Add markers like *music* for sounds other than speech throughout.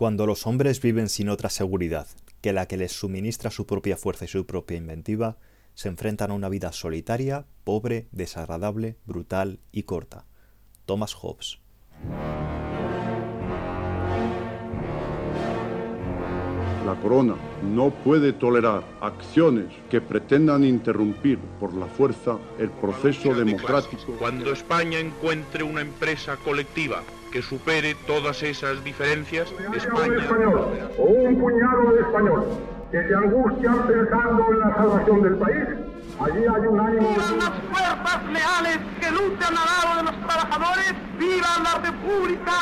Cuando los hombres viven sin otra seguridad que la que les suministra su propia fuerza y su propia inventiva, se enfrentan a una vida solitaria, pobre, desagradable, brutal y corta. Thomas Hobbes. La corona no puede tolerar acciones que pretendan interrumpir por la fuerza el proceso democrático. Cuando España encuentre una empresa colectiva que supere todas esas diferencias, España... español o un puñado de españoles que se angustian pensando en la salvación del país, allí hay un ánimo... unas fuerzas leales que luchan al lado de los trabajadores, ¡viva la República!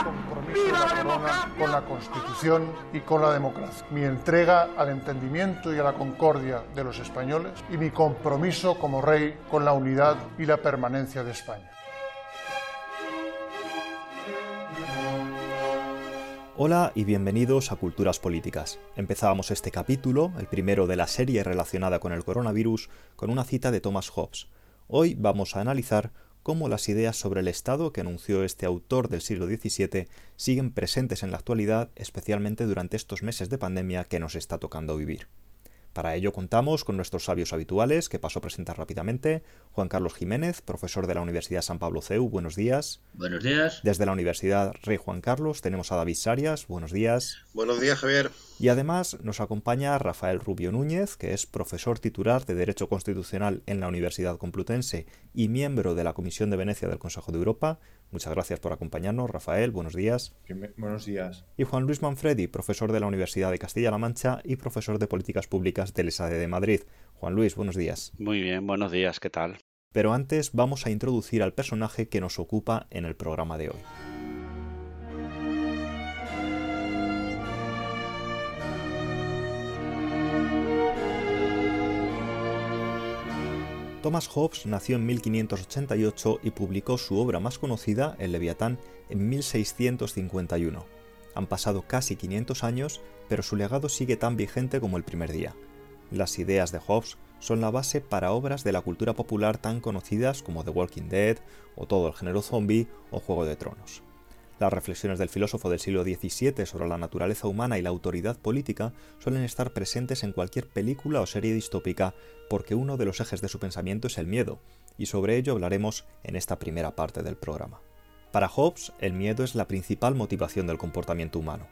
¡Viva la democracia! Con la Constitución y con la democracia. Mi entrega al entendimiento y a la concordia de los españoles y mi compromiso como rey con la unidad y la permanencia de España. Hola y bienvenidos a Culturas Políticas. Empezábamos este capítulo, el primero de la serie relacionada con el coronavirus, con una cita de Thomas Hobbes. Hoy vamos a analizar cómo las ideas sobre el Estado que anunció este autor del siglo XVII siguen presentes en la actualidad, especialmente durante estos meses de pandemia que nos está tocando vivir. Para ello contamos con nuestros sabios habituales, que paso a presentar rápidamente. Juan Carlos Jiménez, profesor de la Universidad San Pablo CEU, buenos días. Buenos días. Desde la Universidad Rey Juan Carlos tenemos a David Sarias, buenos días. Buenos días, Javier. Y además nos acompaña Rafael Rubio Núñez, que es profesor titular de Derecho Constitucional en la Universidad Complutense y miembro de la Comisión de Venecia del Consejo de Europa. Muchas gracias por acompañarnos, Rafael. Buenos días. Buenos días. Y Juan Luis Manfredi, profesor de la Universidad de Castilla-La Mancha y profesor de Políticas Públicas del ESADE de Madrid. Juan Luis, buenos días. Muy bien, buenos días, ¿qué tal? Pero antes vamos a introducir al personaje que nos ocupa en el programa de hoy. Thomas Hobbes nació en 1588 y publicó su obra más conocida, El Leviatán, en 1651. Han pasado casi 500 años, pero su legado sigue tan vigente como el primer día. Las ideas de Hobbes son la base para obras de la cultura popular tan conocidas como The Walking Dead, o todo el género zombie, o Juego de Tronos. Las reflexiones del filósofo del siglo XVII sobre la naturaleza humana y la autoridad política suelen estar presentes en cualquier película o serie distópica porque uno de los ejes de su pensamiento es el miedo, y sobre ello hablaremos en esta primera parte del programa. Para Hobbes, el miedo es la principal motivación del comportamiento humano.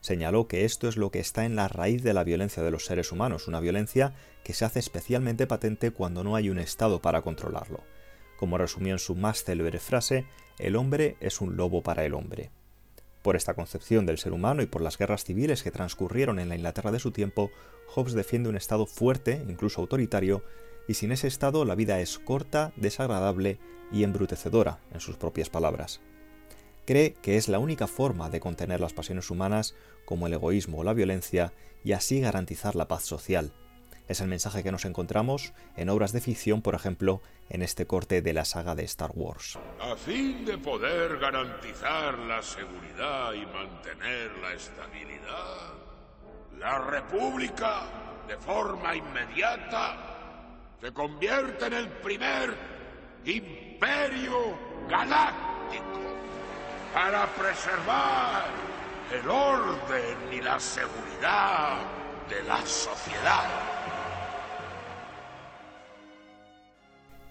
Señaló que esto es lo que está en la raíz de la violencia de los seres humanos, una violencia que se hace especialmente patente cuando no hay un Estado para controlarlo. Como resumió en su más célebre frase, el hombre es un lobo para el hombre. Por esta concepción del ser humano y por las guerras civiles que transcurrieron en la Inglaterra de su tiempo, Hobbes defiende un Estado fuerte, incluso autoritario, y sin ese Estado la vida es corta, desagradable y embrutecedora, en sus propias palabras. Cree que es la única forma de contener las pasiones humanas, como el egoísmo o la violencia, y así garantizar la paz social, es el mensaje que nos encontramos en obras de ficción, por ejemplo, en este corte de la saga de Star Wars. A fin de poder garantizar la seguridad y mantener la estabilidad, la República, de forma inmediata, se convierte en el primer imperio galáctico para preservar el orden y la seguridad de la sociedad.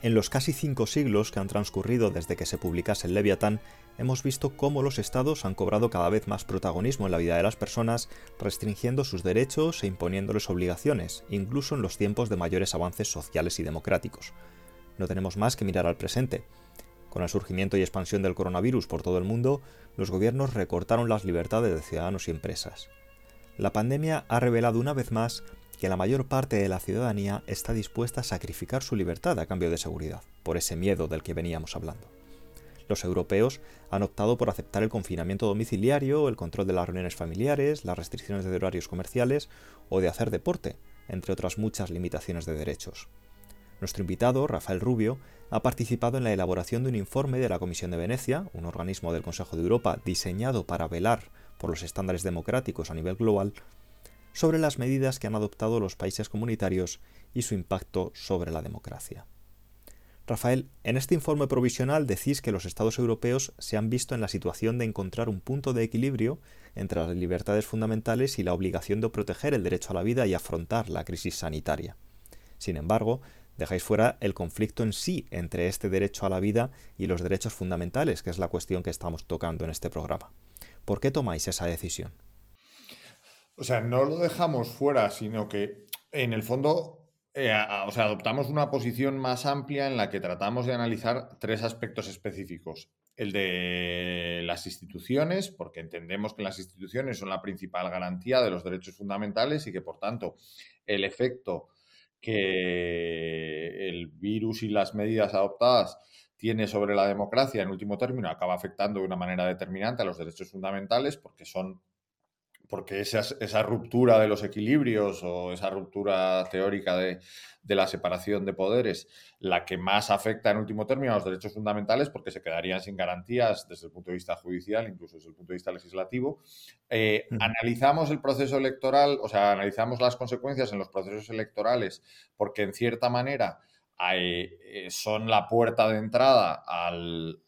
En los casi cinco siglos que han transcurrido desde que se publicase el Leviatán, hemos visto cómo los estados han cobrado cada vez más protagonismo en la vida de las personas, restringiendo sus derechos e imponiéndoles obligaciones, incluso en los tiempos de mayores avances sociales y democráticos. No tenemos más que mirar al presente. Con el surgimiento y expansión del coronavirus por todo el mundo, los gobiernos recortaron las libertades de ciudadanos y empresas. La pandemia ha revelado una vez más que la mayor parte de la ciudadanía está dispuesta a sacrificar su libertad a cambio de seguridad, por ese miedo del que veníamos hablando. Los europeos han optado por aceptar el confinamiento domiciliario, el control de las reuniones familiares, las restricciones de horarios comerciales o de hacer deporte, entre otras muchas limitaciones de derechos. Nuestro invitado, Rafael Rubio, ha participado en la elaboración de un informe de la Comisión de Venecia, un organismo del Consejo de Europa diseñado para velar por los estándares democráticos a nivel global, sobre las medidas que han adoptado los países comunitarios y su impacto sobre la democracia. Rafael, en este informe provisional decís que los estados europeos se han visto en la situación de encontrar un punto de equilibrio entre las libertades fundamentales y la obligación de proteger el derecho a la vida y afrontar la crisis sanitaria. Sin embargo, dejáis fuera el conflicto en sí entre este derecho a la vida y los derechos fundamentales, que es la cuestión que estamos tocando en este programa. ¿Por qué tomáis esa decisión? O sea, no lo dejamos fuera, sino que en el fondo eh, o sea, adoptamos una posición más amplia en la que tratamos de analizar tres aspectos específicos. El de las instituciones, porque entendemos que las instituciones son la principal garantía de los derechos fundamentales y que, por tanto, el efecto que el virus y las medidas adoptadas tiene sobre la democracia, en último término, acaba afectando de una manera determinante a los derechos fundamentales porque son porque esa, esa, ruptura de los equilibrios o esa ruptura teórica de, la separación de poderes, la que más afecta en último término a los derechos fundamentales, porque se quedarían sin garantías desde el punto de vista judicial, incluso desde el punto de vista legislativo. Eh, analizamos el proceso electoral, o sea, analizamos las consecuencias en los procesos electorales, porque en cierta manera eh, son la puerta de entrada al,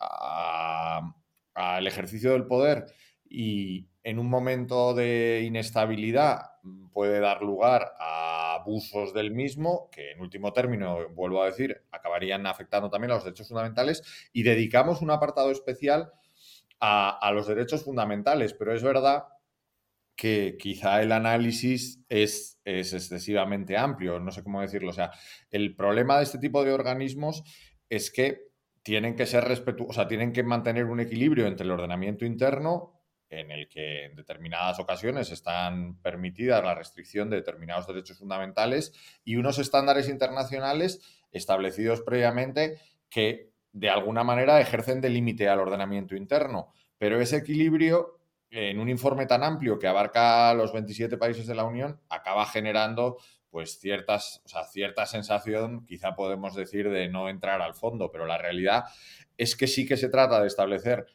al ejercicio del poder y, en un momento de inestabilidad mm, puede dar lugar a abusos del mismo, que en último término, vuelvo a decir, acabarían afectando también a los derechos fundamentales, y dedicamos un apartado especial a, los derechos fundamentales, pero es verdad que quizá el análisis es, es, excesivamente amplio, no sé cómo decirlo. O sea, el problema de este tipo de organismos es que tienen que ser respetuosos, o sea, tienen que mantener un equilibrio entre el ordenamiento interno en el que en determinadas ocasiones están permitidas la restricción de determinados derechos fundamentales y unos estándares internacionales establecidos previamente que de alguna manera ejercen de límite al ordenamiento interno. Pero ese equilibrio, en un informe tan amplio que abarca los 27 países de la Unión, acaba generando pues ciertas, o sea, cierta sensación, quizá podemos decir, de no entrar al fondo, pero la realidad es que sí que se trata de establecer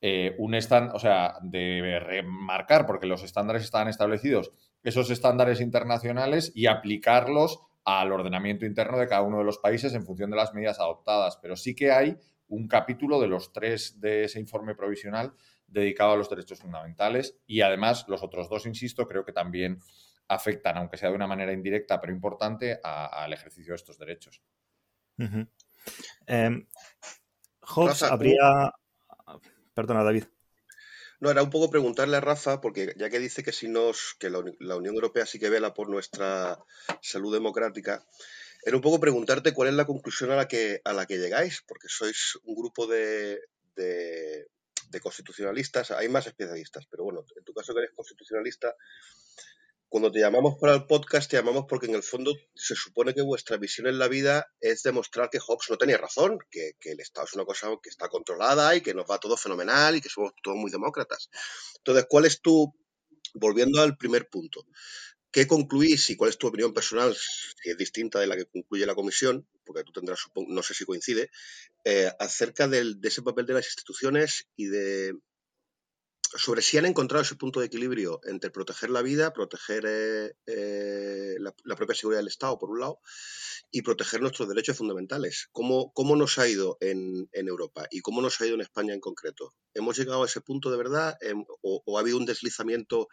eh, un estándar, o sea, de remarcar, porque los estándares están establecidos, esos estándares internacionales y aplicarlos al ordenamiento interno de cada uno de los países en función de las medidas adoptadas. Pero sí que hay un capítulo de los tres de ese informe provisional dedicado a los derechos fundamentales y además los otros dos, insisto, creo que también afectan, aunque sea de una manera indirecta, pero importante, al ejercicio de estos derechos. Hobbes habría, Perdona, David. No, era un poco preguntarle a Rafa, porque ya que dice que si nos, que la, Unión Europea sí que vela por nuestra salud democrática, era un poco preguntarte cuál es la conclusión a la que, a la que llegáis, porque sois un grupo de, de, de constitucionalistas, hay más especialistas, pero bueno, en tu caso que eres constitucionalista, cuando te llamamos para el podcast, te llamamos porque en el fondo se supone que vuestra visión en la vida es demostrar que Hobbes no tenía razón, que, el Estado es una cosa que está controlada y que nos va todo fenomenal y que somos todos muy demócratas. Entonces, ¿cuál es tu, volviendo al primer punto, qué concluís y cuál es tu opinión personal, si es distinta de la que concluye la comisión, porque tú tendrás, no sé si coincide, eh, acerca de ese papel de las instituciones y de sobre si han encontrado ese punto de equilibrio entre proteger la vida, proteger eh, eh, la, propia seguridad del Estado, por un lado, y proteger nuestros derechos fundamentales. ¿Cómo, cómo nos ha ido en, Europa y cómo nos ha ido en España en concreto? ¿Hemos llegado a ese punto de verdad em, o, ha habido un deslizamiento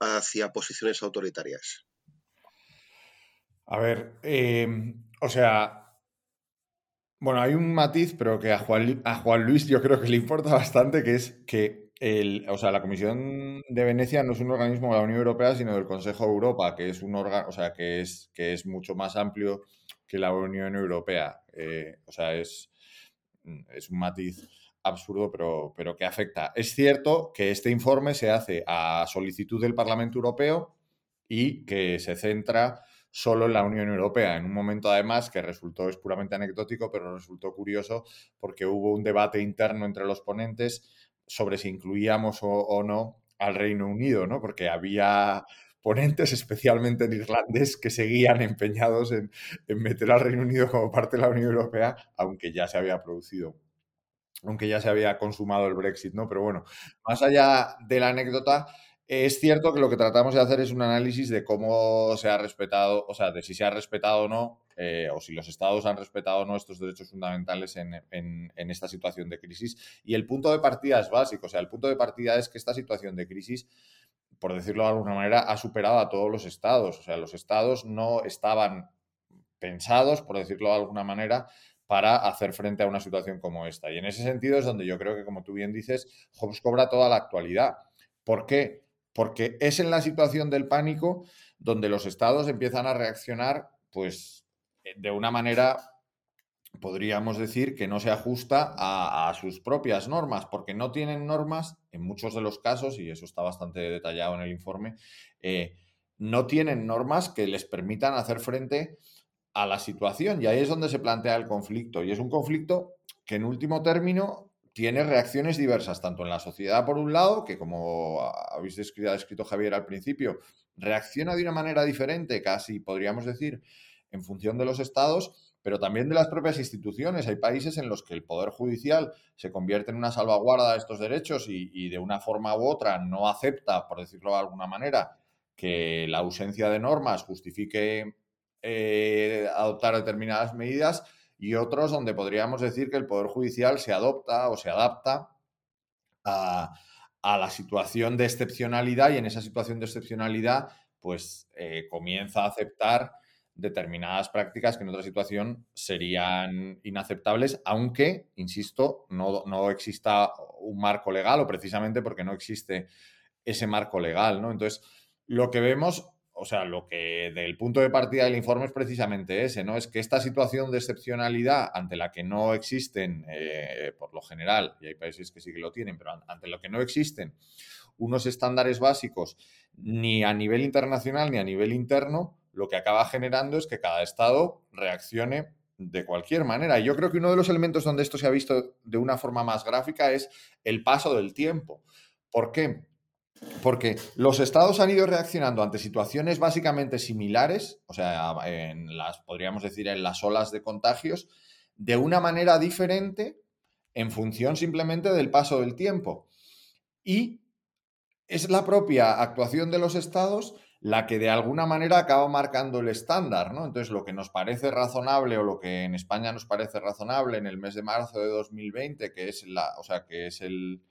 hacia posiciones autoritarias? A ver, em, o sea, bueno, hay un matiz, pero que a Juan, a Juan Luis yo creo que le importa bastante, que es que o sea, la Comisión de Venecia no es un organismo de la Unión Europea, sino del Consejo de Europa, que es un órgano, o sea, que es, que es mucho más amplio que la Unión Europea. Eh, o sea, es, es un matiz absurdo, pero, pero que afecta. Es cierto que este informe se hace a solicitud del Parlamento Europeo y que se centra solo en la Unión Europea, en un momento además que resultó, es puramente anecdótico, pero resultó curioso porque hubo un debate interno entre los ponentes sobre si incluíamos o, no al Reino Unido, ¿no? Porque había ponentes, especialmente en irlandés, que seguían empeñados en, meter al Reino Unido como parte de la Unión Europea, aunque ya se había producido, aunque ya se había consumado el Brexit, ¿no? Pero bueno, más allá de la anécdota, es cierto que lo que tratamos de hacer es un análisis de cómo se ha respetado, o sea, de si se ha respetado o no eh, o si los estados han respetado nuestros derechos fundamentales en, esta situación de crisis. Y el punto de partida es básico, o sea, el punto de partida es que esta situación de crisis, por decirlo de alguna manera, ha superado a todos los estados. O sea, los estados no estaban pensados, por decirlo de alguna manera, para hacer frente a una situación como esta. Y en ese sentido es donde yo creo que, como tú bien dices, Hobbes cobra toda la actualidad. ¿Por qué? Porque es en la situación del pánico donde los estados empiezan a reaccionar, pues, de una manera, podríamos decir, que no se ajusta a, sus propias normas, porque no tienen normas, en muchos de los casos, y eso está bastante detallado en el informe, eh, no tienen normas que les permitan hacer frente a la situación y ahí es donde se plantea el conflicto. Y es un conflicto que en último término tiene reacciones diversas, tanto en la sociedad por un lado, que como habéis descrito, escrito Javier al principio, reacciona de una manera diferente, casi podríamos decir, en función de los estados, pero también de las propias instituciones. Hay países en los que el Poder Judicial se convierte en una salvaguarda de estos derechos y, de una forma u otra no acepta, por decirlo de alguna manera, que la ausencia de normas justifique eh, adoptar determinadas medidas y otros donde podríamos decir que el Poder Judicial se adopta o se adapta a, la situación de excepcionalidad y en esa situación de excepcionalidad pues eh, comienza a aceptar determinadas prácticas que en otra situación serían inaceptables, aunque, insisto, no, no, exista un marco legal o precisamente porque no existe ese marco legal, ¿no? Entonces, lo que vemos o sea, lo que del punto de partida del informe es precisamente ese, ¿no? Es que esta situación de excepcionalidad ante la que no existen, eh, por lo general, y hay países que sí que lo tienen, pero ante lo que no existen unos estándares básicos ni a nivel internacional ni a nivel interno, lo que acaba generando es que cada Estado reaccione de cualquier manera. Y yo creo que uno de los elementos donde esto se ha visto de una forma más gráfica es el paso del tiempo. ¿Por qué? Porque los estados han ido reaccionando ante situaciones básicamente similares, o sea, en las, podríamos decir, en las olas de contagios, de una manera diferente en función simplemente del paso del tiempo. Y es la propia actuación de los estados la que de alguna manera acaba marcando el estándar, ¿no? Entonces, lo que nos parece razonable o lo que en España nos parece razonable en el mes de marzo de 2020, que es la, o sea, que es el,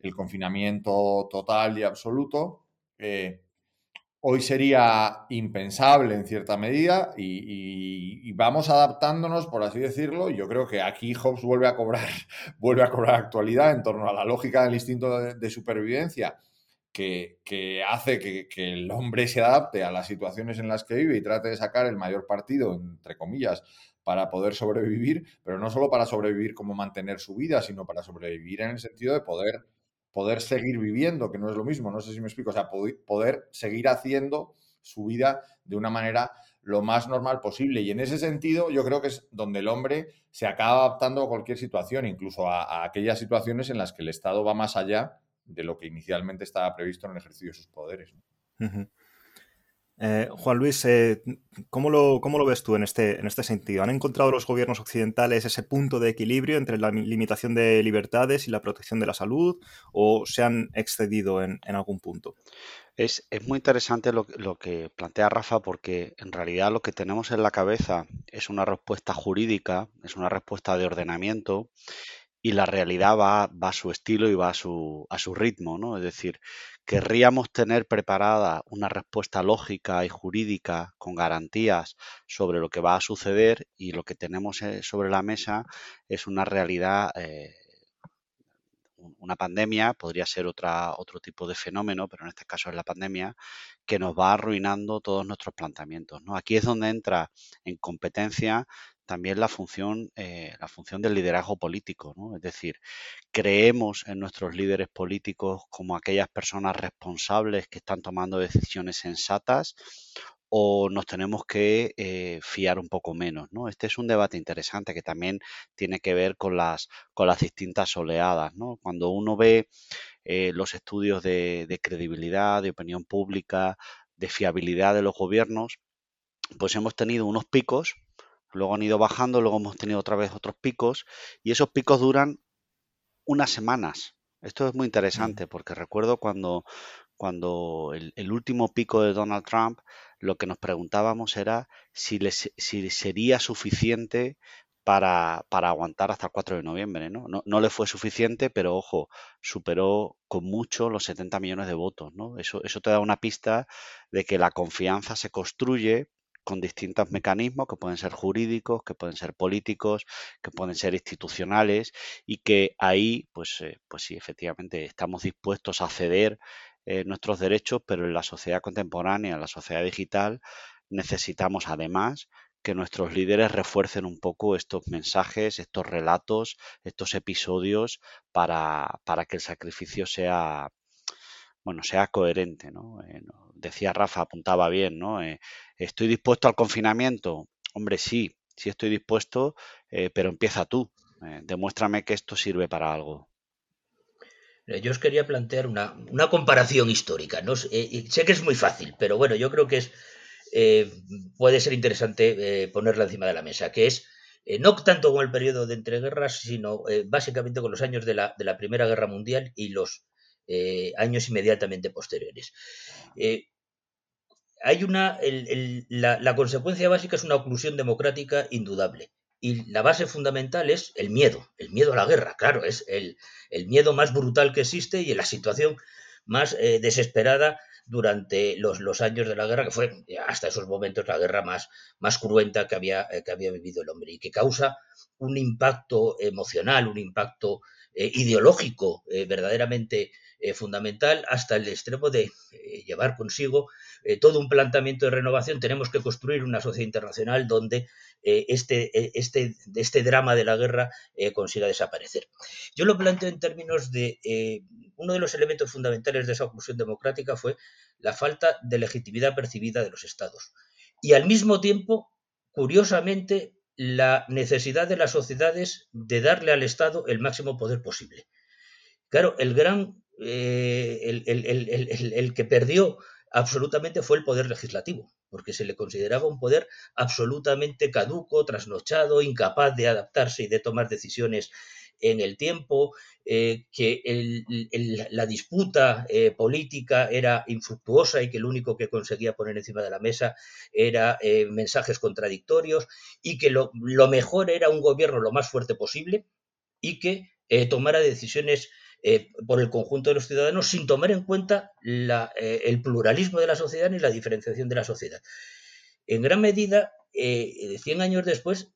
el confinamiento total y absoluto, eh, hoy sería impensable en cierta medida y, vamos adaptándonos, por así decirlo. Yo creo que aquí Hobbes vuelve a cobrar, *laughs* vuelve a cobrar actualidad en torno a la lógica del instinto de, supervivencia que, hace que, que, el hombre se adapte a las situaciones en las que vive y trate de sacar el mayor partido, entre comillas, para poder sobrevivir, pero no solo para sobrevivir como mantener su vida, sino para sobrevivir en el sentido de poder poder seguir viviendo, que no es lo mismo, no sé si me explico, o sea, poder seguir haciendo su vida de una manera lo más normal posible. Y en ese sentido, yo creo que es donde el hombre se acaba adaptando a cualquier situación, incluso a, aquellas situaciones en las que el Estado va más allá de lo que inicialmente estaba previsto en el ejercicio de sus poderes. Eh, Juan Luis, eh, ¿cómo, lo, lo, ves tú en este, en este sentido? ¿Han encontrado los gobiernos occidentales ese punto de equilibrio entre la limitación de libertades y la protección de la salud o se han excedido en, algún punto? Es, muy interesante lo, lo, que plantea Rafa porque en realidad lo que tenemos en la cabeza es una respuesta jurídica, es una respuesta de ordenamiento y la realidad va, va a su estilo y va a su, a su ritmo, ¿no? Es decir, querríamos tener preparada una respuesta lógica y jurídica con garantías sobre lo que va a suceder y lo que tenemos eh, sobre la mesa es una realidad eh, una pandemia, podría ser otra, otro tipo de fenómeno, pero en este caso es la pandemia, que nos va arruinando todos nuestros planteamientos. ¿no? Aquí es donde entra en competencia también la función, eh, la función del liderazgo político, ¿no? Es decir, creemos en nuestros líderes políticos como aquellas personas responsables que están tomando decisiones sensatas o nos tenemos que eh, fiar un poco menos, ¿no? Este es un debate interesante que también tiene que ver con las, con las distintas oleadas, ¿no? Cuando uno ve eh, los estudios de, de credibilidad, de opinión pública, de fiabilidad de los gobiernos, pues hemos tenido unos picos luego han ido bajando, luego hemos tenido otra vez otros picos y esos picos duran unas semanas. Esto es muy interesante porque recuerdo cuando, cuando el, último pico de Donald Trump, lo que nos preguntábamos era si, si sería suficiente para, para, aguantar hasta el 4 de noviembre. ¿no? ¿no? No, le fue suficiente, pero ojo, superó con mucho los 70 millones de votos. ¿no? Eso, eso te da una pista de que la confianza se construye con distintos mecanismos que pueden ser jurídicos, que pueden ser políticos, que pueden ser institucionales y que ahí, pues, eh, pues sí, efectivamente, estamos dispuestos a ceder eh, nuestros derechos, pero en la sociedad contemporánea, en la sociedad digital, necesitamos además que nuestros líderes refuercen un poco estos mensajes, estos relatos, estos episodios para, para que el sacrificio sea, bueno, sea coherente, ¿no? Eh, decía Rafa, apuntaba bien, ¿no? Eh, ¿Estoy dispuesto al confinamiento? Hombre, sí, sí estoy dispuesto, eh, pero empieza tú. demuéstrame que esto sirve para algo. Yo os quería plantear una, una comparación histórica. ¿no? sé que es muy fácil, pero bueno, yo creo que es, puede ser interesante ponerla encima de la mesa, que es no tanto con el periodo de entreguerras, sino básicamente con los años de la, de la Primera Guerra Mundial y los eh, años inmediatamente posteriores. Eh, hay una, la, consecuencia básica es una oclusión democrática indudable. Y la base fundamental es el miedo, el miedo a la guerra, claro, es el, miedo más brutal que existe y la situación más eh, desesperada durante los, los, años de la guerra, que fue hasta esos momentos la guerra más, más cruenta que había, que había vivido el hombre y que causa un impacto emocional, un impacto ideológico verdaderamente eh, fundamental hasta el extremo de eh, llevar consigo eh, todo un planteamiento de renovación. Tenemos que construir una sociedad internacional donde este, este, este drama de la guerra consiga desaparecer. Yo lo planteo en términos de uno de los elementos fundamentales de esa oclusión democrática fue la falta de legitimidad percibida de los estados. Y al mismo tiempo, curiosamente, la necesidad de las sociedades de darle al Estado el máximo poder posible. Claro, el gran eh, el, que perdió absolutamente fue el poder legislativo, porque se le consideraba un poder absolutamente caduco, trasnochado, incapaz de adaptarse y de tomar decisiones en el tiempo, eh, que la disputa eh, política era infructuosa y que lo único que conseguía poner encima de la mesa era mensajes contradictorios y que lo, mejor era un gobierno lo más fuerte posible y que tomara decisiones eh, por el conjunto de los ciudadanos sin tomar en cuenta eh, el pluralismo de la sociedad ni la diferenciación de la sociedad. En gran medida, eh, 100 años después,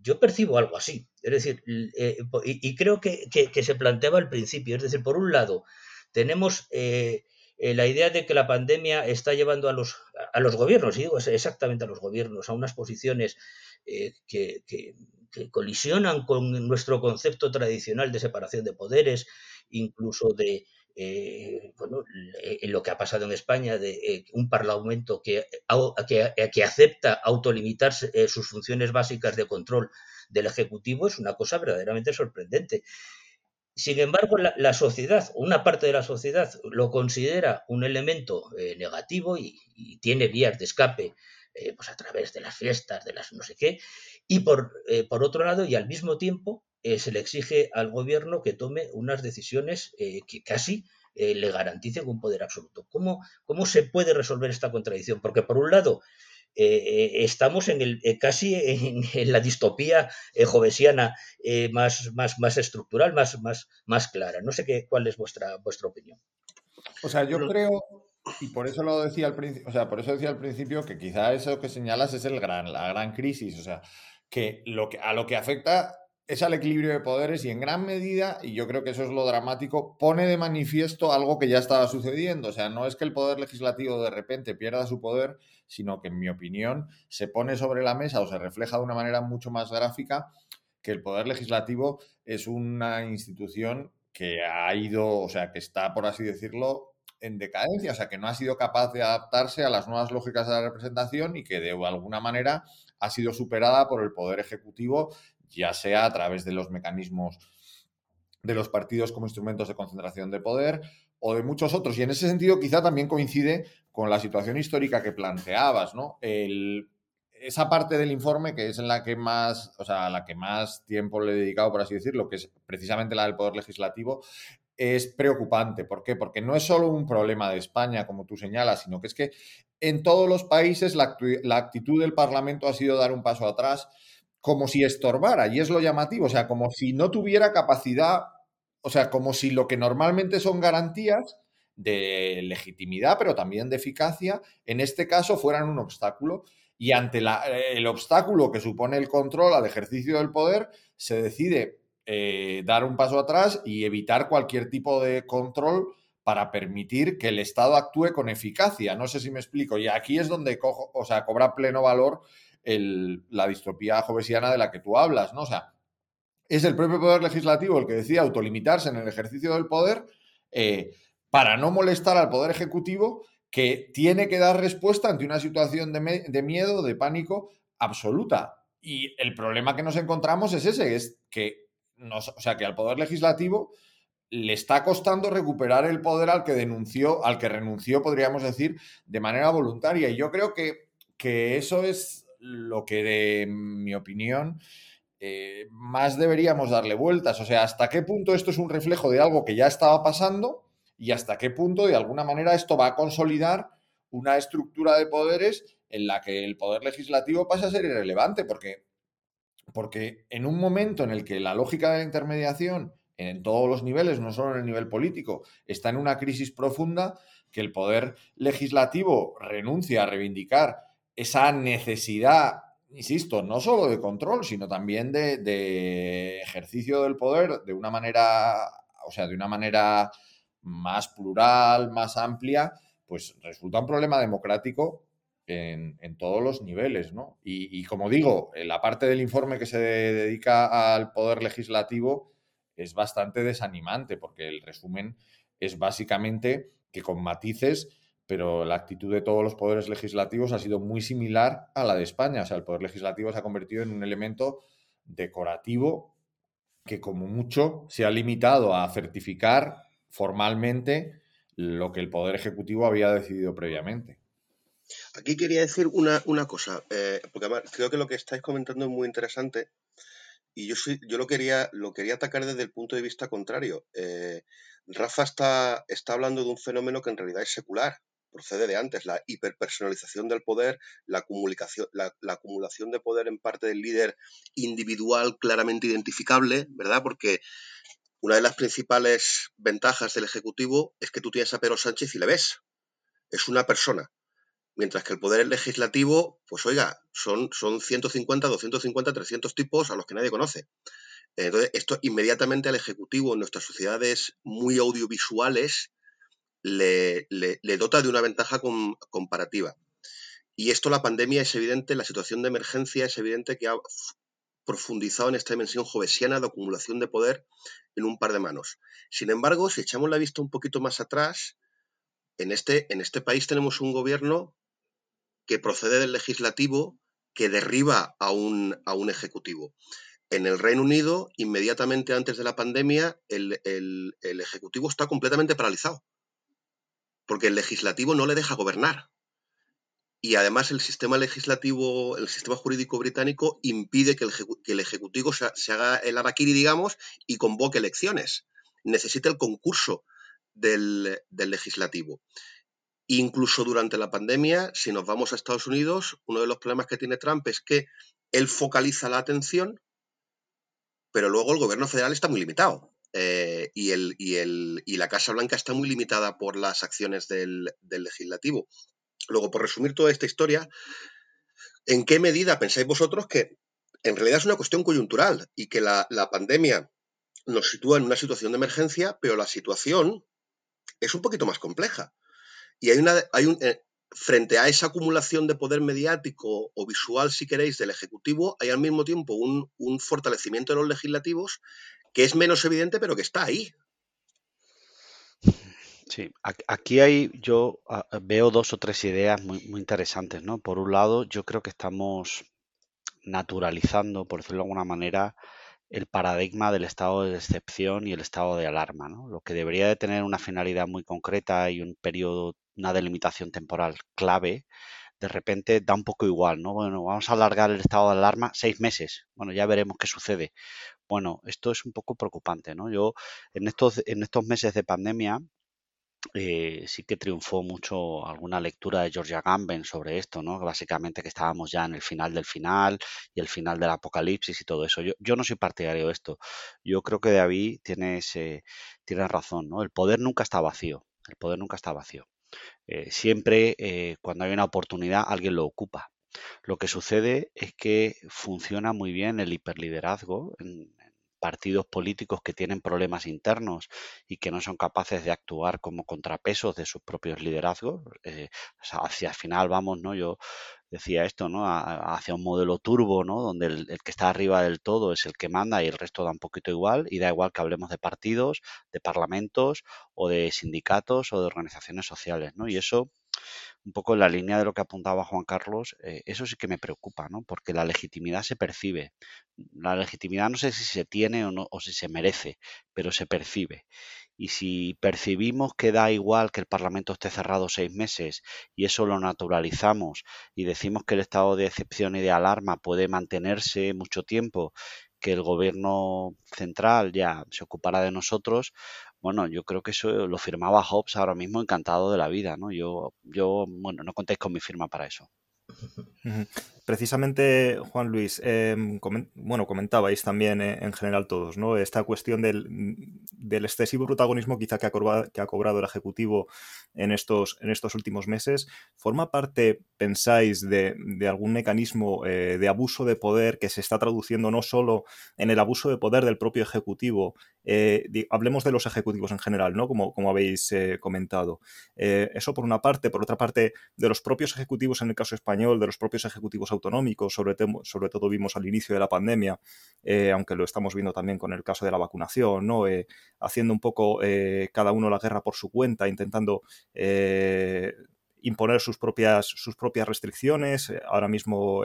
yo percibo algo así. Es decir, eh, y, creo que, se planteaba al principio. Es decir, por un lado, tenemos la idea de que la pandemia está llevando a los, a los gobiernos, y digo exactamente a los gobiernos, a unas posiciones que, colisionan con nuestro concepto tradicional de separación de poderes, incluso de eh, bueno, lo que ha pasado en España, de eh, un parlamento que, acepta autolimitar eh, sus funciones básicas de control del Ejecutivo, es una cosa verdaderamente sorprendente. Sin embargo, la, sociedad, una parte de la sociedad, lo considera un elemento negativo y, tiene vías de escape pues a través de las fiestas, de las no sé qué, y por otro lado, y al mismo tiempo, eh, se le exige al gobierno que tome unas decisiones eh, que casi eh, le garanticen un poder absoluto. ¿Cómo, ¿Cómo se puede resolver esta contradicción? Porque por un lado, estamos en el, casi en, la distopía jovesiana más, más, más estructural, más, más, más clara. No sé qué, cuál es vuestra, vuestra opinión. O sea, yo creo, y por eso lo decía al principio, o sea, por eso decía al principio que quizá eso que señalas es el gran, la gran crisis. O sea, que, lo que a lo que afecta es al equilibrio de poderes y en gran medida, y yo creo que eso es lo dramático, pone de manifiesto algo que ya estaba sucediendo. O sea, no es que el poder legislativo de repente pierda su poder, sino que en mi opinión se pone sobre la mesa o se refleja de una manera mucho más gráfica que el poder legislativo es una institución que ha ido, o sea, que está, por así decirlo, en decadencia, o sea, que no ha sido capaz de adaptarse a las nuevas lógicas de la representación y que de alguna manera ha sido superada por el poder ejecutivo ya sea a través de los mecanismos de los partidos como instrumentos de concentración de poder o de muchos otros. Y en ese sentido quizá también coincide con la situación histórica que planteabas, ¿no? esa parte del informe que es en la que más, o sea, la que más tiempo le he dedicado, por así decirlo, que es precisamente la del Poder Legislativo, es preocupante. ¿Por qué? Porque no es solo un problema de España, como tú señalas, sino que es que en todos los países la, la actitud del Parlamento ha sido dar un paso atrás, como si estorbara, y es lo llamativo, o sea, como si no tuviera capacidad, o sea, como si lo que normalmente son garantías de legitimidad, pero también de eficacia, en este caso fueran un obstáculo. Y ante el obstáculo que supone el control al ejercicio del poder, se decide eh, dar un paso atrás y evitar cualquier tipo de control para permitir que el Estado actúe con eficacia. No sé si me explico. Y aquí es donde cojo, o sea, cobra pleno valor la distropía jovesiana de la que tú hablas, ¿no? O sea, es el propio poder legislativo el que decide autolimitarse en el ejercicio del poder eh, para no molestar al poder ejecutivo que tiene que dar respuesta ante una situación de, miedo, de pánico absoluta. Y el problema que nos encontramos es ese, es que, o sea, que al poder legislativo le está costando recuperar el poder al que denunció, al que renunció, podríamos decir, de manera voluntaria. Y yo creo que, que eso es lo que, en mi opinión, eh, más deberíamos darle vueltas. O sea, hasta qué punto esto es un reflejo de algo que ya estaba pasando y hasta qué punto, de alguna manera, esto va a consolidar una estructura de poderes en la que el poder legislativo pasa a ser irrelevante, porque, porque en un momento en el que la lógica de la intermediación en todos los niveles, no solo en el nivel político, está en una crisis profunda, que el poder legislativo renuncia a reivindicar esa necesidad, insisto, no solo de control, sino también de, ejercicio del poder de una manera, o sea, de una manera más plural, más amplia, pues resulta un problema democrático en, todos los niveles, ¿no? Y, y, como digo, la parte del informe que se dedica al poder legislativo es bastante desanimante, porque el resumen es básicamente que con matices pero la actitud de todos los poderes legislativos ha sido muy similar a la de España. O sea, el poder legislativo se ha convertido en un elemento decorativo que como mucho se ha limitado a certificar formalmente lo que el Poder Ejecutivo había decidido previamente. Aquí quería decir una, cosa, eh, porque además creo que lo que estáis comentando es muy interesante y yo, yo lo, quería, lo quería atacar desde el punto de vista contrario. Eh, Rafa está, está hablando de un fenómeno que en realidad es secular, procede de antes, la hiperpersonalización del poder, la acumulación, la, acumulación de poder en parte del líder individual claramente identificable, ¿verdad? Porque una de las principales ventajas del Ejecutivo es que tú tienes a Pedro Sánchez y le ves. Es una persona. Mientras que el poder legislativo, pues oiga, son, son 150, 250, 300 tipos a los que nadie conoce. Entonces, esto inmediatamente al Ejecutivo en nuestras sociedades muy audiovisuales le, dota de una ventaja comparativa. Y esto la pandemia es evidente, la situación de emergencia es evidente que ha profundizado en esta dimensión jovesiana de acumulación de poder en un par de manos. Sin embargo, si echamos la vista un poquito más atrás, en este, en este país tenemos un gobierno que procede del legislativo que derriba a un, a un ejecutivo. En el Reino Unido, inmediatamente antes de la pandemia, el, el ejecutivo está completamente paralizado porque el legislativo no le deja gobernar. Y además el sistema legislativo, el sistema jurídico británico impide que el, Ejecutivo se, haga el araquiri, digamos, y convoque elecciones. Necesita el concurso del, legislativo. Incluso durante la pandemia, si nos vamos a Estados Unidos, uno de los problemas que tiene Trump es que él focaliza la atención, pero luego el gobierno federal está muy limitado. Eh, y, la Casa Blanca está muy limitada por las acciones del, legislativo. Luego, por resumir toda esta historia, ¿en qué medida pensáis vosotros que en realidad es una cuestión coyuntural y que la, pandemia nos sitúa en una situación de emergencia, pero la situación es un poquito más compleja? Y hay, una, hay un, eh, frente a esa acumulación de poder mediático o visual, si queréis, del Ejecutivo, hay al mismo tiempo un, un fortalecimiento de los legislativos que es menos evidente, pero que está ahí. Sí, aquí hay, yo veo dos o tres ideas muy, muy interesantes, ¿no? Por un lado, yo creo que estamos naturalizando, por decirlo de alguna manera, el paradigma del estado de excepción y el estado de alarma, ¿no? Lo que debería de tener una finalidad muy concreta y un periodo, una delimitación temporal clave, de repente da un poco igual, ¿no? Bueno, vamos a alargar el estado de alarma seis meses. Bueno, ya veremos qué sucede. Bueno, esto es un poco preocupante, ¿no? Yo en estos, en estos meses de pandemia eh, sí que triunfó mucho alguna lectura de Georgia Gamben sobre esto, ¿no? Básicamente que estábamos ya en el final del final y el final del apocalipsis y todo eso. Yo, yo no soy partidario de esto. Yo creo que David tiene, ese, tiene razón, ¿no? El poder nunca está vacío. El poder nunca está vacío. Eh, siempre eh, cuando hay una oportunidad alguien lo ocupa. Lo que sucede es que funciona muy bien el hiperliderazgo en, partidos políticos que tienen problemas internos y que no son capaces de actuar como contrapesos de sus propios liderazgos. Eh, hacia el final vamos, ¿no? Yo decía esto, ¿no? hacia un modelo turbo, ¿no? Donde el, el, que está arriba del todo es el que manda y el resto da un poquito igual y da igual que hablemos de partidos, de parlamentos o de sindicatos o de organizaciones sociales, ¿no? Y eso un poco en la línea de lo que apuntaba Juan Carlos, eh, eso sí que me preocupa, ¿no? Porque la legitimidad se percibe. La legitimidad no sé si se tiene o, no, o si se merece, pero se percibe. Y si percibimos que da igual que el Parlamento esté cerrado seis meses y eso lo naturalizamos y decimos que el estado de excepción y de alarma puede mantenerse mucho tiempo, que el gobierno central ya se ocupará de nosotros, bueno, yo creo que eso lo firmaba Hobbes ahora mismo encantado de la vida, ¿no? Yo, yo bueno, no contéis con mi firma para eso. Precisamente, Juan Luis, em, bueno, comentabais también eh, en general todos, ¿no? Esta cuestión del, excesivo protagonismo quizá que ha, cobrado, el Ejecutivo en estos, en estos últimos meses, ¿forma parte, pensáis, de, algún mecanismo eh, de abuso de poder que se está traduciendo no solo en el abuso de poder del propio Ejecutivo, eh, hablemos de los ejecutivos en general, ¿no? Como, como habéis comentado. eso por una parte, por otra parte, de los propios ejecutivos en el caso español, de los propios ejecutivos autonómicos, sobre, sobre todo vimos al inicio de la pandemia, eh, aunque lo estamos viendo también con el caso de la vacunación, ¿no? Eh, haciendo un poco eh, cada uno la guerra por su cuenta, intentando imponer sus propias, sus propias restricciones. Ahora mismo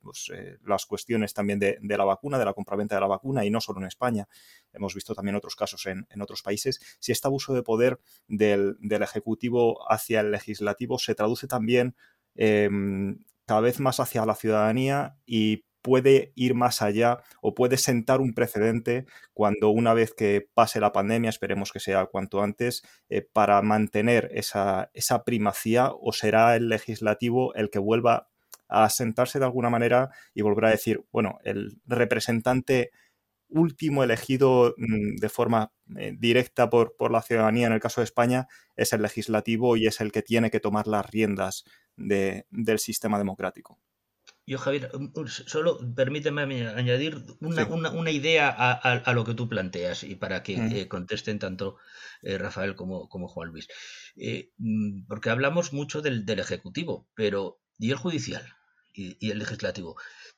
pues, las cuestiones también de, la vacuna, de la compraventa de la vacuna, y no solo en España. Hemos visto también otros casos en, otros países. Si este abuso de poder del, Ejecutivo hacia el Legislativo se traduce también em, cada vez más hacia la ciudadanía y puede ir más allá o puede sentar un precedente cuando una vez que pase la pandemia, esperemos que sea cuanto antes, eh, para mantener esa, esa primacía o será el legislativo el que vuelva a sentarse de alguna manera y volverá a decir, bueno, el representante último elegido mm, de forma eh, directa por, por, la ciudadanía en el caso de España es el legislativo y es el que tiene que tomar las riendas del sistema democrático. Yo, Javier, solo permíteme añadir una, idea a, lo que tú planteas y para que eh, contesten tanto eh, Rafael como, como, Juan Luis. Eh, mm, porque hablamos mucho del, Ejecutivo, pero ¿y el judicial? Y, el legislativo.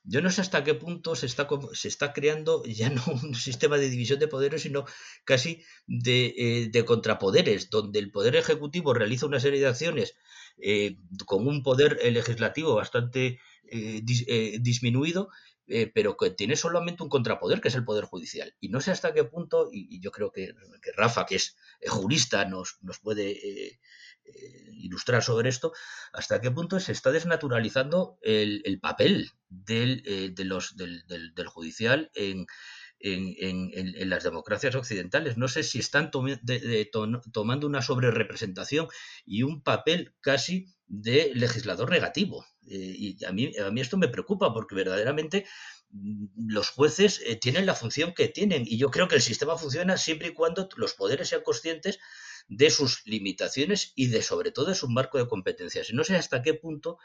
Yo no sé hasta qué punto se está, se está creando ya no *laughs* un sistema de división de poderes, sino casi de, de contrapoderes, donde el poder ejecutivo realiza una serie de acciones eh, con un poder eh, legislativo bastante eh, disminuido, pero que tiene solamente un contrapoder, que es el Poder Judicial. Y no sé hasta qué punto, y, yo creo que, Rafa, que es jurista, nos, nos puede ilustrar sobre esto, hasta qué punto se está desnaturalizando el, papel del, de los, del, del judicial en, en, las democracias occidentales. No sé si están tomando una sobrerepresentación y un papel casi de legislador negativo. Eh, y a mí, a mí esto me preocupa porque verdaderamente mm, los jueces eh, tienen la función que tienen y yo creo que el sistema funciona siempre y cuando los poderes sean conscientes de sus limitaciones y de sobre todo de su marco de competencias. Y no sé hasta qué punto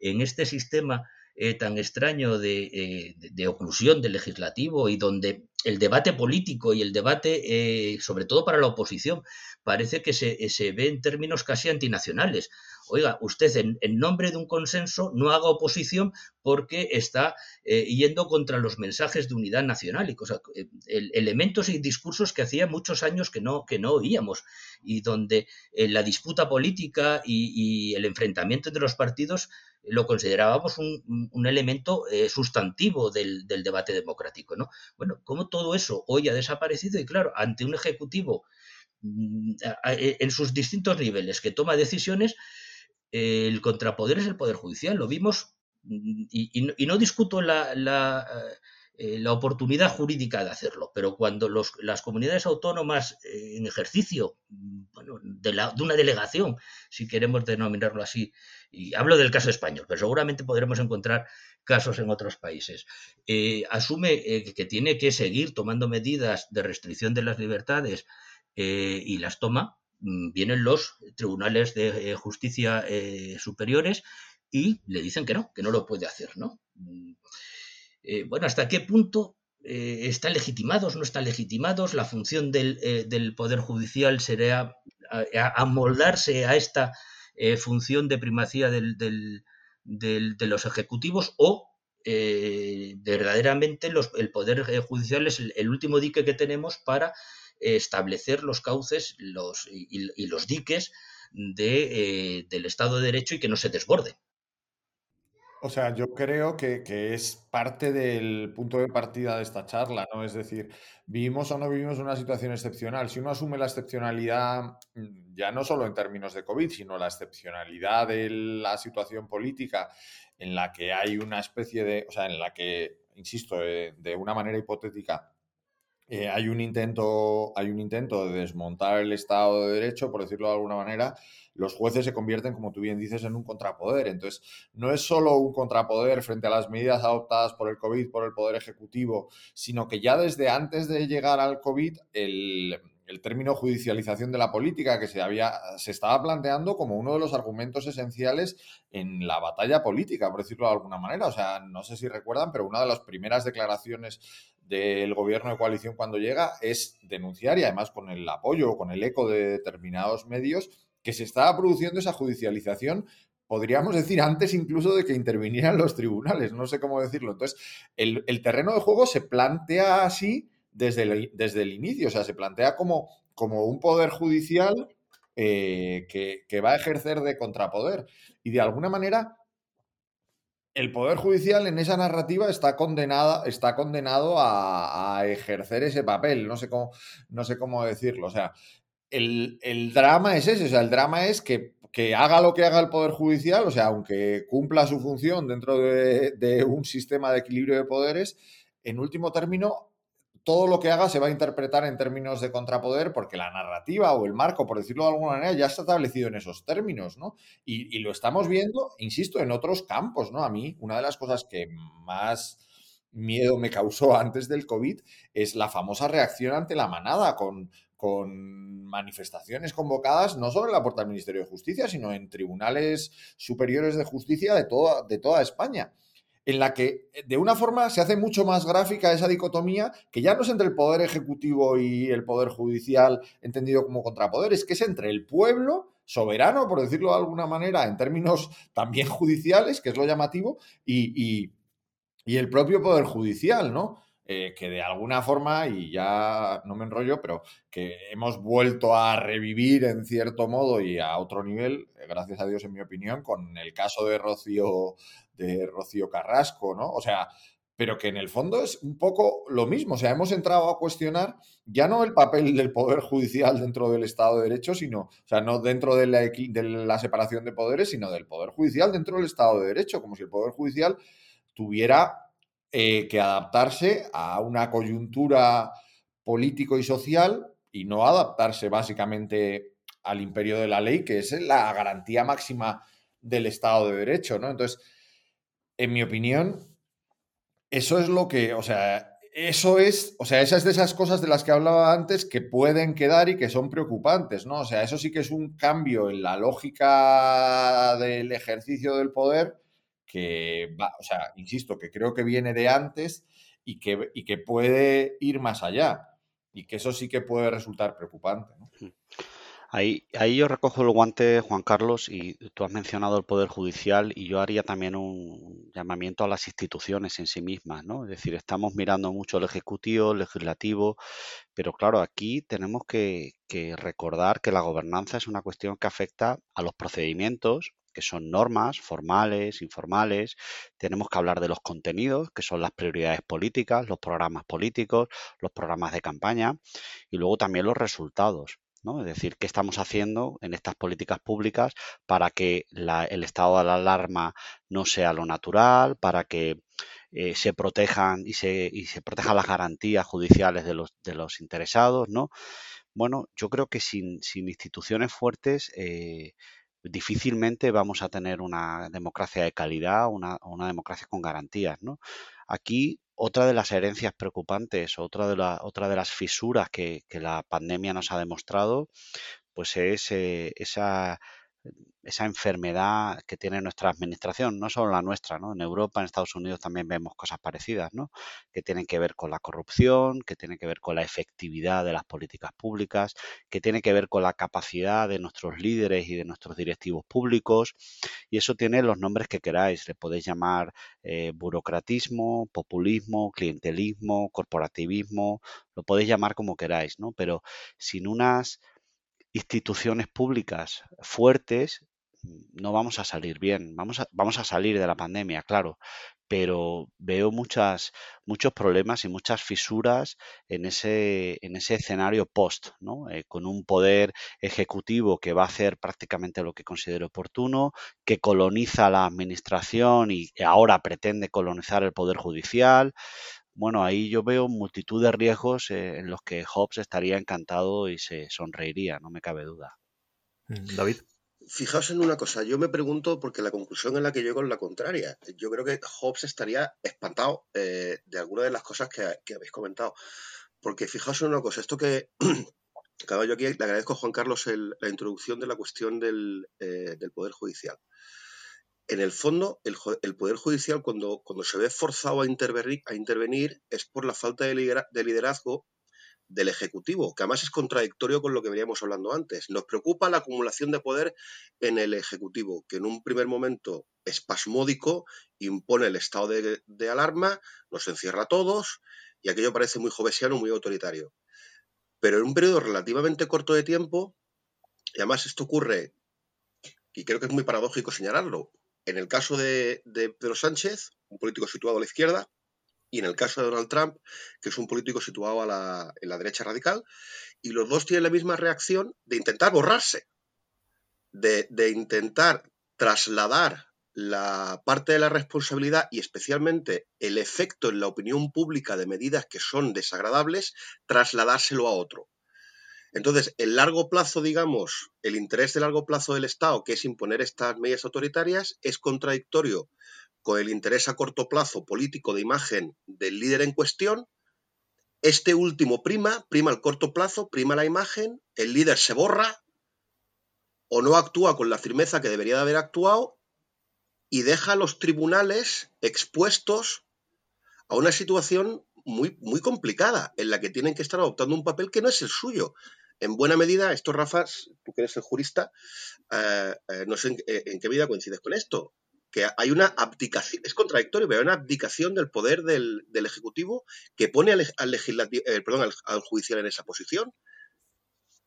en este sistema eh, tan extraño eh, de, oclusión del legislativo y donde el debate político y el debate, eh, sobre todo para la oposición, parece que se, ve en términos casi antinacionales. Oiga, usted en, nombre de un consenso no haga oposición porque está yendo contra los mensajes de unidad nacional y cosas, elementos y discursos que hacía muchos años que no, que no oíamos y donde la disputa política y, el enfrentamiento entre los partidos lo considerábamos un, elemento eh, sustantivo del, debate democrático. ¿no? Bueno, como todo eso hoy ha desaparecido y claro, ante un ejecutivo mm, en sus distintos niveles que toma decisiones, el contrapoder es el Poder Judicial. Lo vimos mm, y, no discuto la, eh, la oportunidad jurídica de hacerlo, pero cuando las comunidades autónomas eh, en ejercicio mm, de, una delegación, si queremos denominarlo así, y hablo del caso español, pero seguramente podremos encontrar casos en otros países, eh, asume que tiene que seguir tomando medidas de restricción de las libertades y las toma, vienen los tribunales de justicia superiores y le dicen que no, que no lo puede hacer, ¿no? Mm, eh, bueno, hasta qué punto eh, están legitimados, no están legitimados, la función del, eh, Poder Judicial sería amoldarse a, esta función de primacía de los ejecutivos o verdaderamente el Poder Judicial es el, último dique que tenemos para establecer los cauces y, los diques del Estado de Derecho y que no se desborde. O sea, yo creo que, es parte del punto de partida de esta charla, ¿no? Es decir, vivimos o no vivimos una situación excepcional. Si uno asume la excepcionalidad, mm, ya no solo en términos de COVID, sino la excepcionalidad de la situación política en la que hay una especie de, o sea, en la que, insisto, eh, de una manera hipotética, eh, hay, un intento, hay un intento de desmontar el Estado de Derecho, por decirlo de alguna manera, los jueces se convierten, como tú bien dices, en un contrapoder. Entonces, no es solo un contrapoder frente a las medidas adoptadas por el COVID, por el Poder Ejecutivo, sino que ya desde antes de llegar al COVID, el, término judicialización de la política que se, había, se estaba planteando como uno de los argumentos esenciales en la batalla política, por decirlo de alguna manera. O sea, no sé si recuerdan, pero una de las primeras declaraciones del gobierno de coalición cuando llega es denunciar y además con el apoyo o con el eco de determinados medios que se estaba produciendo esa judicialización, podríamos decir antes incluso de que intervinieran los tribunales, no sé cómo decirlo. Entonces, el, terreno de juego se plantea así desde el, desde el inicio, o sea, se plantea como, como un poder judicial eh, que, va a ejercer de contrapoder. Y de alguna manera, el Poder Judicial en esa narrativa está, condenada, está condenado a, a, ejercer ese papel. No sé cómo, no sé cómo decirlo. O sea, el, drama es ese, o sea, el drama es que, haga lo que haga el Poder Judicial, o sea, aunque cumpla su función dentro de, un sistema de equilibrio de poderes, en último término, todo lo que haga se va a interpretar en términos de contrapoder porque la narrativa o el marco, por decirlo de alguna manera, ya está establecido en esos términos, ¿no? Y, y lo estamos viendo, insisto, en otros campos, ¿no? A mí, una de las cosas que más miedo me causó *laughs* antes del COVID es la famosa reacción ante la manada con con manifestaciones convocadas no solo en la puerta del Ministerio de Justicia, sino en tribunales superiores de justicia de toda, de toda España, en la que de una forma se hace mucho más gráfica esa dicotomía, que ya no es entre el Poder Ejecutivo y el Poder Judicial entendido como contrapoder, es que es entre el pueblo soberano, por decirlo de alguna manera, en términos *laughs* también judiciales, que es lo llamativo, y, y el propio Poder Judicial, ¿no? Eh, que de alguna forma, y ya no me enrollo, pero que hemos vuelto a revivir en cierto modo y a otro nivel, eh, gracias a Dios en mi opinión, con el caso de Rocío, de Rocío Carrasco, ¿no? O sea, pero que en el fondo es un poco lo mismo. O sea, hemos entrado a cuestionar ya no el papel del Poder Judicial dentro del Estado de Derecho, sino, o sea, no dentro de la, de la separación de poderes, sino del Poder Judicial dentro del Estado de Derecho, como si el Poder Judicial tuviera eh, que adaptarse a una coyuntura político y social y no adaptarse básicamente al imperio de la ley, que es la garantía máxima del Estado de Derecho, ¿no? Entonces, en mi opinión, eso es lo que, o sea, eso es, o sea, esas de esas cosas de las que hablaba antes que pueden quedar y que son preocupantes, ¿no? O sea, eso sí que es un cambio en la lógica del ejercicio del poder que va, o sea, insisto, que creo que viene de antes y que, puede ir más allá y que eso sí que puede resultar preocupante. Ahí, ahí yo recojo el guante, Juan Carlos, y tú has mencionado el Poder Judicial y yo haría también un llamamiento a las instituciones en sí mismas, ¿no? Es decir, estamos mirando mucho el Ejecutivo, el Legislativo, pero claro, aquí tenemos que recordar que la gobernanza es una cuestión que afecta a los procedimientos, que son normas formales, informales. Tenemos que hablar de los contenidos, que son las prioridades políticas, los programas políticos, los programas de campaña y luego también los resultados. ¿no? Es decir, qué estamos haciendo en estas políticas públicas para que el estado de la alarma no sea lo natural, para que eh, se protejan y se, y se protejan las garantías judiciales de los, de los interesados, ¿no? Bueno, yo creo que sin, sin instituciones fuertes eh, difícilmente vamos a tener una democracia de calidad, una, una democracia con garantías, ¿no? Aquí otra de las herencias preocupantes, otra de, la, otra de las fisuras que, que la pandemia nos ha demostrado, pues es eh, esa esa enfermedad que tiene nuestra administración, no solo la nuestra, ¿no? En Europa, en Estados Unidos también vemos cosas parecidas, ¿no? Que tienen que ver con la corrupción, que tienen que ver con la efectividad de las políticas públicas, que tiene que ver con la capacidad de nuestros líderes y de nuestros directivos públicos. Y eso tiene los nombres que queráis. Le podéis llamar eh, burocratismo, populismo, clientelismo, corporativismo, lo podéis llamar como queráis, ¿no? Pero sin unas instituciones públicas fuertes, no vamos a salir bien. Vamos a, vamos a salir de la pandemia, claro, pero veo muchas, muchos problemas y muchas fisuras en ese, en ese escenario post, ¿no? Eh, con un poder ejecutivo que va a hacer prácticamente lo que considere oportuno, que coloniza la administración y ahora pretende colonizar el poder judicial. Bueno, ahí yo veo multitud de riesgos eh, en los que Hobbes estaría encantado y se sonreiría, no me cabe duda. David. Fijaos en una cosa, yo me pregunto, porque la conclusión en la que llego es la contraria. Yo creo que Hobbes estaría espantado eh, de algunas de las cosas que, habéis comentado. Porque fijaos en una cosa, esto que, *clears throat* cada yo aquí le agradezco a Juan Carlos la introducción de la cuestión del, eh, del Poder Judicial en el fondo, el, Poder Judicial, cuando, se ve forzado a intervenir, a intervenir, es por la falta de, liderazgo del Ejecutivo, que además es contradictorio con lo que veníamos hablando antes. Nos preocupa la acumulación de poder en el Ejecutivo, que en un primer momento espasmódico impone el estado de, de alarma, nos encierra a todos, y aquello parece muy jovesiano, muy autoritario. Pero en un periodo relativamente corto de tiempo, y además esto ocurre, y creo que es muy paradójico señalarlo, en el caso de, Pedro Sánchez, un político situado a la izquierda, y en el caso de Donald Trump, que es un político situado a la, en la derecha radical, y los dos tienen la misma reacción de intentar borrarse, de, de intentar trasladar la parte de la responsabilidad y especialmente el efecto en la opinión pública de medidas que son desagradables, trasladárselo a otro. Entonces, el largo plazo, digamos, el interés de largo plazo del Estado, que es imponer estas medidas autoritarias, es contradictorio con el interés a corto plazo político de imagen del líder en cuestión. Este último prima, prima el corto plazo, prima la imagen, el líder se borra o no actúa con la firmeza que debería de haber actuado y deja a los tribunales expuestos a una situación muy, muy complicada en la que tienen que estar adoptando un papel que no es el suyo en buena medida, esto, Rafa, tú que eres el jurista, eh, eh, no sé eh, en, qué medida coincides con esto, que hay una abdicación, es contradictorio, pero hay una abdicación del poder del, Ejecutivo que pone al, legislativo, perdón, al, judicial en esa posición.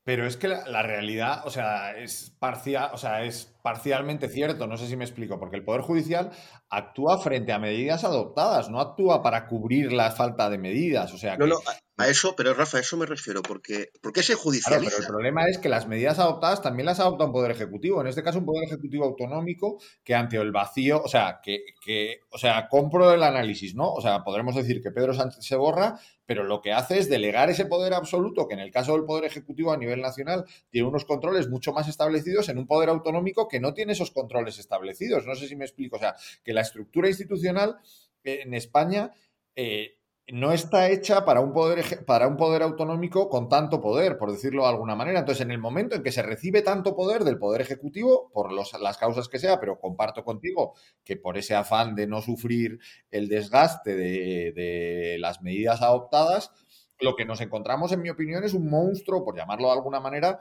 Pero es que la, realidad, o sea, es parcial, o sea, es parcialmente cierto, no sé si me explico, porque el Poder Judicial actúa frente a medidas adoptadas, no actúa para cubrir la falta de medidas. O sea, no, no, a eso, pero Rafa, a eso me refiero, porque ¿por qué se judicializa? pero el problema es que las medidas adoptadas también las adopta un poder ejecutivo, en este caso un poder ejecutivo autonómico que ante el vacío, o sea, que, que, o sea, compro el análisis, ¿no? O sea, podremos decir que Pedro Sánchez se borra, pero lo que hace es delegar ese poder absoluto, que en el caso del poder ejecutivo a nivel nacional tiene unos controles mucho más establecidos en un poder autonómico que no tiene esos controles establecidos. No sé si me explico, o sea, que la estructura institucional en España... Eh, no está hecha para un, poder, para un poder autonómico con tanto poder, por decirlo de alguna manera. Entonces, en el momento en que se recibe tanto poder del poder ejecutivo, por las causas que sea, pero comparto contigo que por ese afán de no sufrir el desgaste de, de las medidas adoptadas, lo que nos encontramos, en mi opinión, es un monstruo, por llamarlo de alguna manera,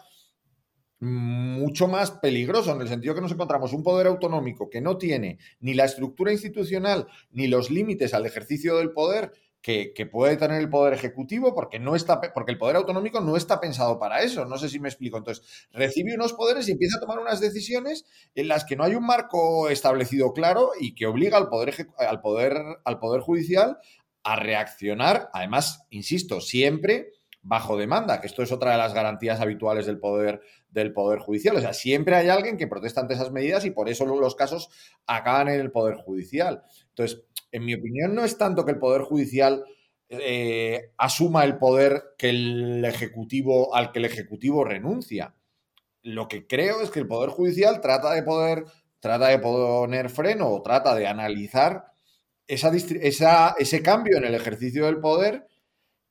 mucho más peligroso, en el sentido que nos encontramos un poder autonómico que no tiene ni la estructura institucional ni los límites al ejercicio del poder que, puede tener el poder ejecutivo porque no está porque el poder autonómico no está pensado para eso. No sé si me explico. Entonces, recibe unos poderes y empieza a tomar unas decisiones en las que no hay un marco establecido claro y que obliga al poder, al poder, al poder judicial a reaccionar, además, insisto, siempre bajo demanda, que esto es otra de las garantías habituales del poder, del poder judicial. O sea, siempre hay alguien que protesta ante esas medidas y por eso los casos acaban en el poder judicial. Entonces, en mi opinión, no es tanto que el Poder Judicial eh, asuma el poder que el Ejecutivo, al que el Ejecutivo renuncia. Lo que creo es que el Poder Judicial trata de poder, trata de poner freno o trata de analizar esa, ese cambio en el ejercicio del poder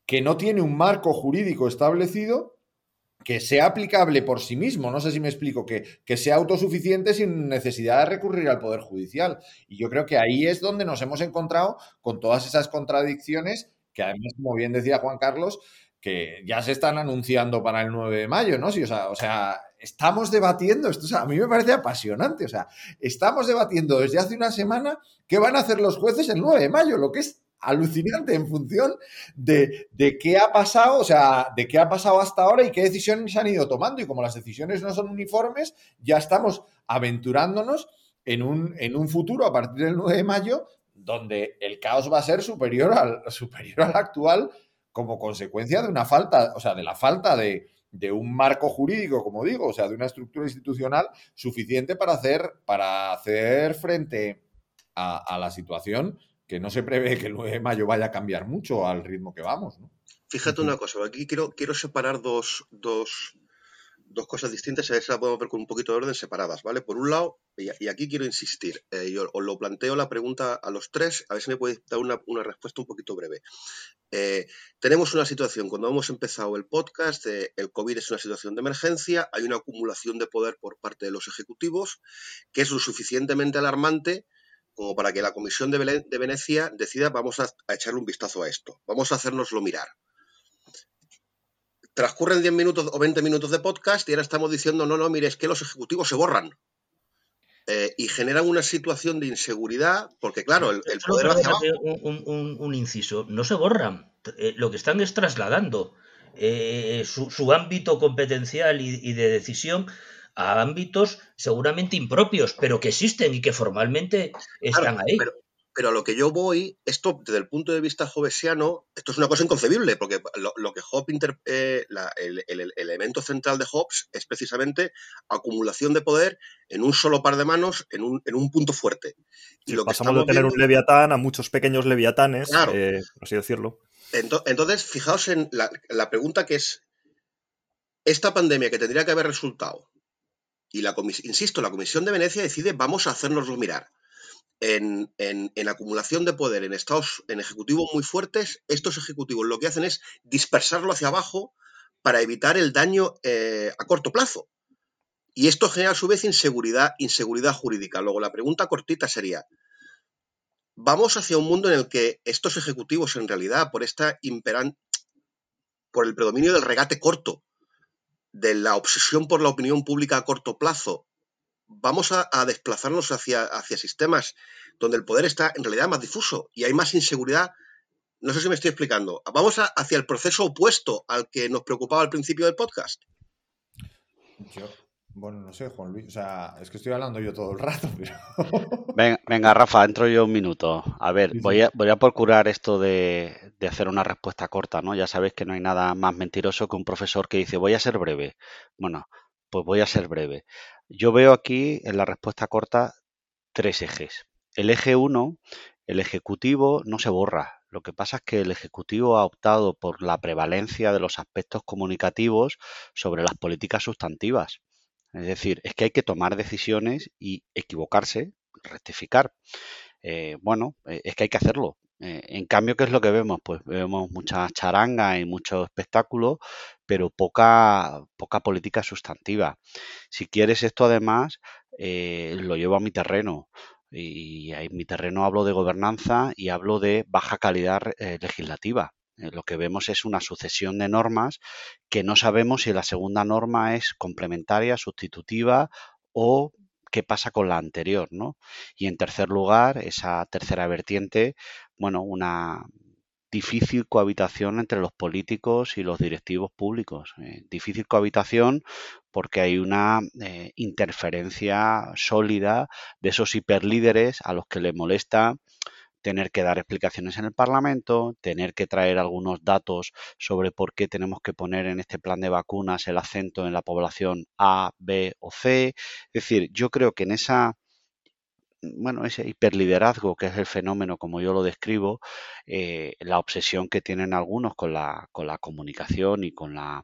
que no tiene un marco jurídico establecido que sea aplicable por sí mismo, no sé si me explico, que, que, sea autosuficiente sin necesidad de recurrir al Poder Judicial. Y yo creo que ahí es donde nos hemos encontrado con todas esas contradicciones que además, como bien decía Juan Carlos, que ya se están anunciando para el 9 de mayo, ¿no? O sea, estamos debatiendo, esto a mí me parece apasionante, o sea, estamos debatiendo desde hace una semana qué van a hacer los jueces el 9 de mayo, lo que es alucinante en función de, de, qué ha pasado, o sea, de qué ha pasado hasta ahora y qué decisiones se han ido tomando. Y como las decisiones no son uniformes, ya estamos aventurándonos en un, en un futuro a partir del 9 de mayo donde el caos va a ser superior al, superior al actual como consecuencia de una falta, o sea, de la falta de, un marco jurídico, como digo, o sea, de una estructura institucional suficiente para hacer, para hacer frente a, la situación que no se prevé que el 9 de mayo vaya a cambiar mucho al ritmo que vamos. ¿no? Fíjate una cosa, aquí quiero, quiero separar dos, dos, dos cosas distintas a ver si las podemos ver con un poquito de orden separadas, ¿vale? Por un lado, y aquí quiero insistir, eh, yo os lo planteo la pregunta a los tres, a ver si me podéis dar una, respuesta un poquito breve. Eh, tenemos una situación, cuando hemos empezado el podcast, el COVID es una situación de emergencia, hay una acumulación de poder por parte de los ejecutivos que es lo suficientemente alarmante como para que la Comisión de, Venecia decida vamos a, a echarle un vistazo a esto, vamos a hacernoslo mirar transcurren 10 minutos o 20 minutos de podcast y ahora estamos diciendo, no, no, mire, es que los ejecutivos se borran. Eh, y generan una situación de inseguridad, porque claro, el, poder hacia abajo... un, inciso, no se borran, eh, lo que están es trasladando eh, su, ámbito competencial y, de decisión a ámbitos seguramente impropios, pero que existen y que formalmente están ahí. Pero a lo que yo voy, esto desde el punto de vista hobbesiano, esto es una cosa inconcebible, porque lo, que Hobbes, eh, el, elemento central de Hobbes es precisamente acumulación de poder en un solo par de manos, en un, punto fuerte. Y lo pasamos de tener un leviatán a muchos pequeños leviatanes, eh, por así decirlo. Entonces, fijaos en la, la pregunta que es, esta pandemia que tendría que haber resultado, y la insisto, la Comisión de Venecia decide vamos a hacernoslo mirar en, acumulación de poder en estados, en ejecutivos muy fuertes, estos ejecutivos lo que hacen es dispersarlo hacia abajo para evitar el daño eh, a corto plazo. Y esto genera a su vez inseguridad, inseguridad jurídica. Luego la pregunta cortita sería, ¿vamos hacia un mundo en el que estos ejecutivos en realidad, por esta imperan por el predominio del regate corto, de la obsesión por la opinión pública a corto plazo, vamos a, desplazarnos hacia, hacia sistemas donde el poder está en realidad más difuso y hay más inseguridad. No sé si me estoy explicando. Vamos hacia el proceso opuesto al que nos preocupaba al principio del podcast. Bueno, no sé, Juan Luis. O sea, es que estoy hablando yo todo el rato, *laughs* pero... venga, Rafa, entro yo un minuto. A ver, voy a, voy a procurar esto de, de, hacer una respuesta corta, ¿no? Ya sabéis que no hay nada más mentiroso que un profesor que dice, voy a ser breve. Bueno, pues voy a ser breve. Yo veo aquí en la respuesta corta tres ejes. El eje 1, el ejecutivo no se borra. Lo que pasa es que el ejecutivo ha optado por la prevalencia de los aspectos comunicativos sobre las políticas sustantivas. Es decir, es que hay que tomar decisiones y equivocarse, rectificar. Eh, bueno, eh, es que hay que hacerlo. Eh, en cambio, ¿qué es lo que vemos? Pues vemos mucha charanga y mucho espectáculo, pero poca, poca política sustantiva. Si quieres esto además, lo llevo a mi terreno. Y en mi terreno hablo de gobernanza y hablo de baja calidad legislativa. Lo que vemos es una sucesión de normas que no sabemos si la segunda norma es complementaria, sustitutiva o qué pasa con la anterior, ¿no? Y en tercer lugar, esa tercera vertiente, bueno, una difícil cohabitación entre los políticos y los directivos públicos. Eh, difícil cohabitación porque hay una eh, interferencia sólida de esos hiperlíderes a los que les molesta tener que dar explicaciones en el Parlamento, tener que traer algunos datos sobre por qué tenemos que poner en este plan de vacunas el acento en la población A, B o C. Es decir, yo creo que en esa bueno, ese hiperliderazgo que es el fenómeno como yo lo describo, eh, la obsesión que tienen algunos con la, con la comunicación y con la,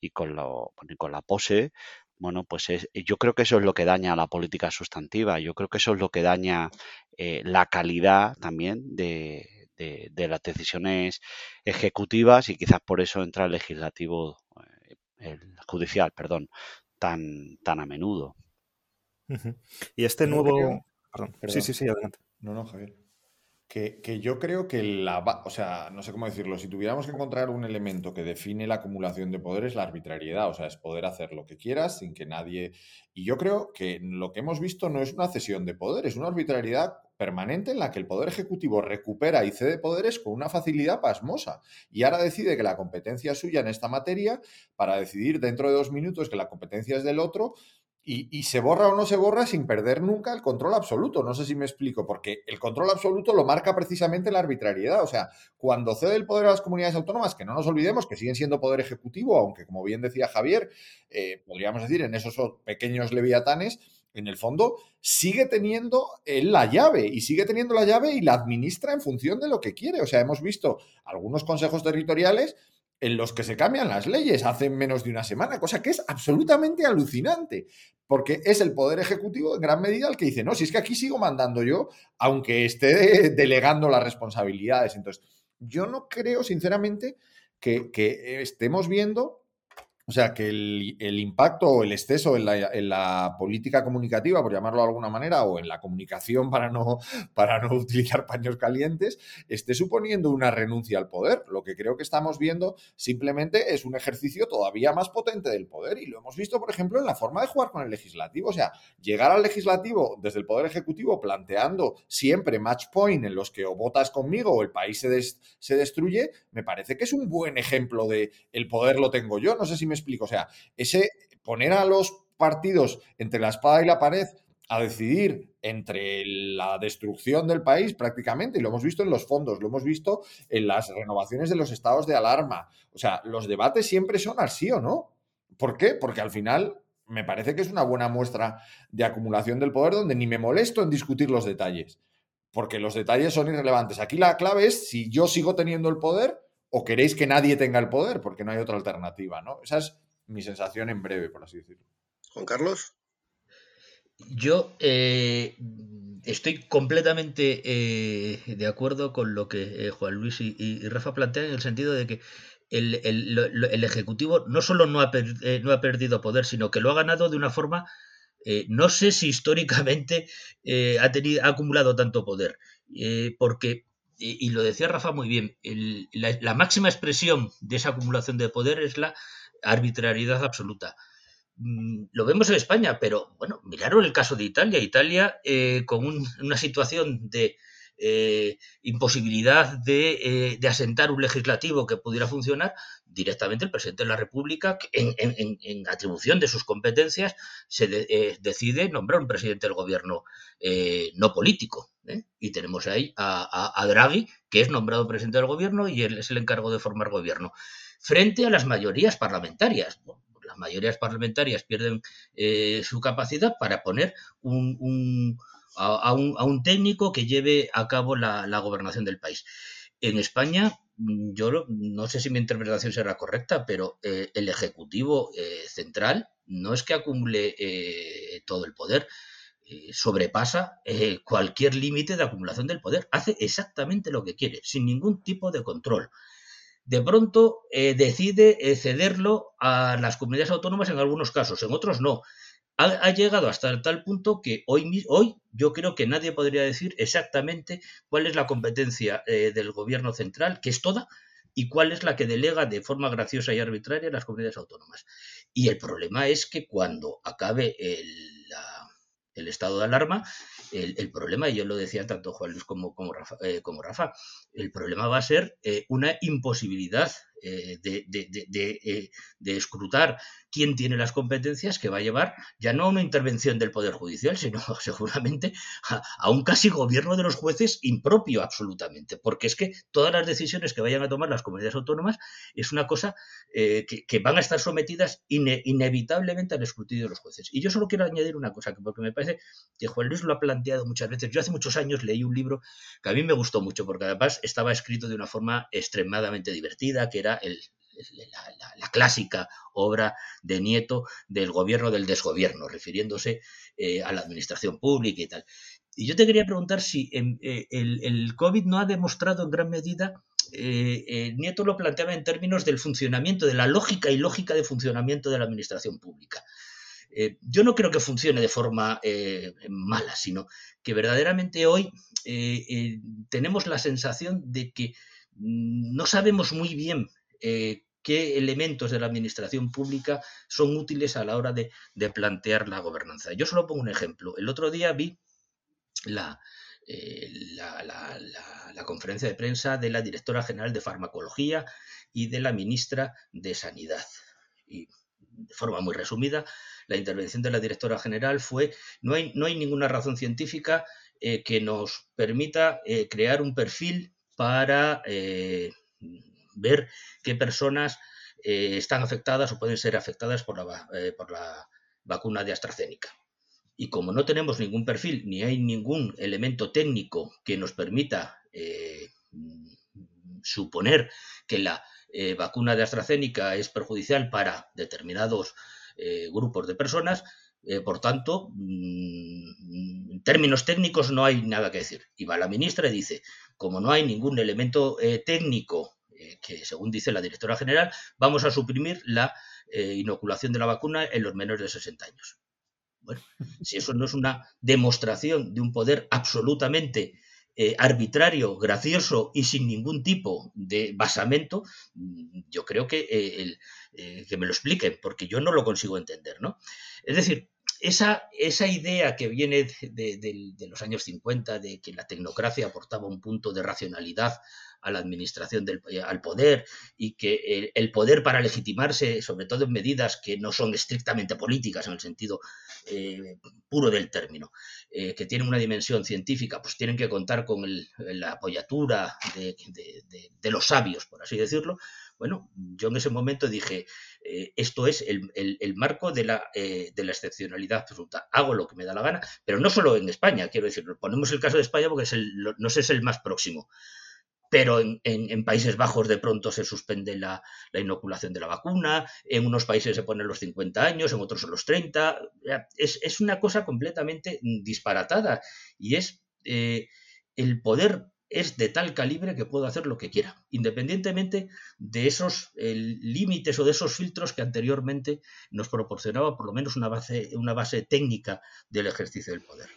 y con lo, con la pose, bueno, pues yo creo que eso es lo que daña a la política sustantiva, yo creo que eso es lo que daña eh, la calidad también de, de, las decisiones ejecutivas y quizás por eso entra el legislativo, eh, el judicial, perdón, tan, tan a menudo. Y este nuevo... Sí, sí, sí, adelante. No, no, Javier. Que, que, yo creo que la... O sea, no sé cómo decirlo. Si tuviéramos que encontrar un elemento que define la acumulación de poderes, la arbitrariedad. O sea, es poder hacer lo que quieras sin que nadie... Y yo creo que lo que hemos visto no es una cesión de poder, es una arbitrariedad permanente en la que el Poder Ejecutivo recupera y cede poderes con una facilidad pasmosa. Y ahora decide que la competencia es suya en esta materia para decidir dentro de dos minutos que la competencia es del otro. Y, se borra o no se borra sin perder nunca el control absoluto. No sé si me explico, porque el control absoluto lo marca precisamente la arbitrariedad. O sea, cuando cede el poder a las comunidades autónomas, que no nos olvidemos que siguen siendo poder ejecutivo, aunque como bien decía Javier, eh, podríamos decir en esos pequeños leviatanes, en el fondo sigue teniendo la llave y sigue teniendo la llave y la administra en función de lo que quiere. O sea, hemos visto algunos consejos territoriales en los que se cambian las leyes hace menos de una semana, cosa que es absolutamente alucinante, porque es el Poder Ejecutivo en gran medida el que dice, no, si es que aquí sigo mandando yo, aunque esté *laughs* delegando las responsabilidades. Entonces, yo no creo, sinceramente, que, que estemos viendo o sea, que el, impacto o el exceso en la, política comunicativa, por llamarlo de alguna manera, o en la comunicación para no, para no *laughs* utilizar paños calientes, esté suponiendo una renuncia al poder. Lo que creo que estamos viendo simplemente es un ejercicio todavía más potente del poder. Y lo hemos visto, por ejemplo, en la forma de jugar con el legislativo. O sea, llegar al legislativo desde el poder ejecutivo planteando siempre match point en los que o votas conmigo o el país se, se destruye, me parece que es un buen ejemplo de el poder lo tengo yo. No sé si me explico. O sea, ese poner a los partidos entre la espada y la pared a decidir entre la destrucción del país prácticamente, y lo hemos visto en los fondos, lo hemos visto en las renovaciones de los estados de alarma. O sea, los debates siempre son así o no. ¿Por qué? Porque al final me parece que es una buena muestra de acumulación del poder donde ni me molesto en discutir los detalles, porque los detalles son irrelevantes. Aquí la clave es si yo sigo teniendo el poder o queréis que nadie tenga el poder, porque no hay otra alternativa, ¿no? Esa es mi sensación en breve, por así decirlo. Juan Carlos. Yo eh, estoy completamente eh, de acuerdo con lo que eh, Juan Luis y, Rafa plantean en el sentido de que el, Ejecutivo no solo no ha, no ha, perdido poder, sino que lo ha ganado de una forma, no sé si históricamente ha, tenido, ha acumulado tanto poder, porque y lo decía Rafa muy bien, la, máxima expresión de esa acumulación de poder es la arbitrariedad absoluta. Mm, lo vemos en España, pero bueno, miraron el caso de Italia. Italia eh, con una situación de eh, imposibilidad eh, de, asentar un legislativo que pudiera funcionar, directamente el presidente de la República, en, atribución de sus competencias, se eh, decide nombrar un presidente del gobierno no político. Y tenemos ahí a, Draghi, que es nombrado presidente del gobierno y él es el encargo de formar gobierno. Frente a las mayorías parlamentarias. las mayorías parlamentarias pierden su capacidad para poner un a, un, técnico que lleve a cabo la, gobernación del país. En España, yo no sé si mi interpretación será correcta, pero eh, el Ejecutivo eh, Central no es que acumule eh, todo el poder, sobrepasa cualquier límite de acumulación del poder, hace exactamente lo que quiere, sin ningún tipo de control. De pronto decide cederlo a las comunidades autónomas en algunos casos, en otros no ha, llegado hasta tal punto que hoy, hoy yo creo que nadie podría decir exactamente cuál es la competencia eh, del gobierno central, que es toda, y cuál es la que delega de forma graciosa y arbitraria las comunidades autónomas. Y el problema es que cuando acabe el, estado de alarma, el, problema, y yo lo decía tanto Juan Luis como, como, Rafa, eh, el problema va a ser eh, una imposibilidad de, de, escrutar quién tiene las competencias que va a llevar ya no a una intervención del Poder Judicial, sino *laughs* seguramente a, un casi gobierno de los jueces impropio absolutamente, porque es que todas las decisiones que vayan a tomar las comunidades autónomas es una cosa que, que, van a estar sometidas inevitablemente al escrutinio de los jueces. Y yo solo quiero añadir una cosa, porque me parece que Juan Luis lo ha planteado muchas veces. Yo hace muchos años leí un libro que a mí me gustó mucho, porque además estaba escrito de una forma extremadamente divertida, que era el, la, clásica obra de Nieto del gobierno del desgobierno, refiriéndose eh, a la administración pública y tal. Y yo te quería preguntar si eh, el, COVID no ha demostrado en gran medida, eh, Nieto lo planteaba en términos del funcionamiento, de la lógica y lógica de funcionamiento de la administración pública. yo no creo que funcione de forma mala, sino que verdaderamente hoy tenemos la sensación de que mm, no sabemos muy bien qué elementos de la administración pública son útiles a la hora de, plantear la gobernanza. Yo solo pongo un ejemplo. El otro día vi eh, la, la, conferencia de prensa de la directora general de farmacología y de la ministra de Sanidad. Y de forma muy resumida, la intervención de la directora general fue, no hay, no hay ninguna razón científica eh, que nos permita eh, crear un perfil para ver qué personas eh, están afectadas o pueden ser afectadas por la, eh, por la vacuna de AstraZeneca. Y como no tenemos ningún perfil ni hay ningún elemento técnico que nos permita eh, suponer que la vacuna de AstraZeneca es perjudicial para determinados grupos de personas, por tanto, mm, en términos técnicos no hay nada que decir. Y va la ministra y dice, como no hay ningún elemento técnico que según dice la directora general, vamos a suprimir la eh, inoculación de la vacuna en los menores de 60 años. Bueno, si eso no es una demostración de un poder absolutamente eh, arbitrario, gracioso y sin ningún tipo de basamento, mm, yo creo que, que me lo expliquen, porque yo no lo consigo entender, ¿no? Es decir, esa, esa idea que viene de, los años 50 de que la tecnocracia aportaba un punto de racionalidad a la administración del al poder y que el, poder para legitimarse, sobre todo en medidas que no son estrictamente políticas en el sentido eh, puro del término, eh, que tienen una dimensión científica, pues tienen que contar con la apoyatura de los sabios, por así decirlo, bueno, yo en ese momento dije, eh, esto es el, marco de la, eh, de la, excepcionalidad absoluta. Hago lo que me da la gana, pero no solo en España, quiero decir, ponemos el caso de España porque es el, no sé, es el más próximo. Pero en, Países Bajos de pronto se suspende la, inoculación de la vacuna, en unos países se ponen los 50 años, en otros los 30. Es, es una cosa completamente disparatada y es eh, el poder es de tal calibre que puedo hacer lo que quiera, independientemente de esos límites o de esos filtros que anteriormente nos proporcionaba por lo menos una base, una base técnica del ejercicio del poder.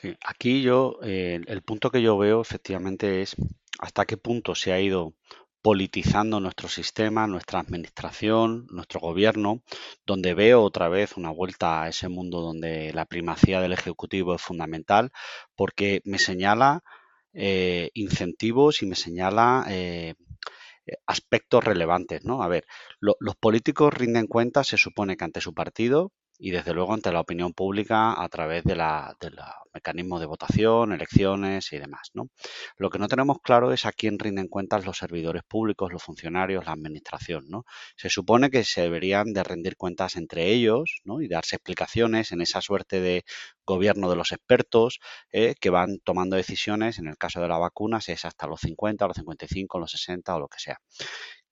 Sí, aquí yo, eh, el punto que yo veo efectivamente es hasta qué punto se ha ido politizando nuestro sistema, nuestra administración, nuestro gobierno, donde veo otra vez una vuelta a ese mundo donde la primacía del Ejecutivo es fundamental, porque me señala eh, incentivos y me señala eh, aspectos relevantes, ¿no? A ver, los políticos rinden cuentas, se supone que ante su partido y desde luego ante la opinión pública a través de la, de mecanismos de votación, elecciones y demás. ¿no? Lo que no tenemos claro es a quién rinden cuentas los servidores públicos, los funcionarios, la administración. ¿no? Se supone que se deberían de rendir cuentas entre ellos ¿no? y darse explicaciones en esa suerte de gobierno de los expertos eh, que van tomando decisiones, en el caso de la vacuna, si es hasta los 50, los 55, los 60 o lo que sea.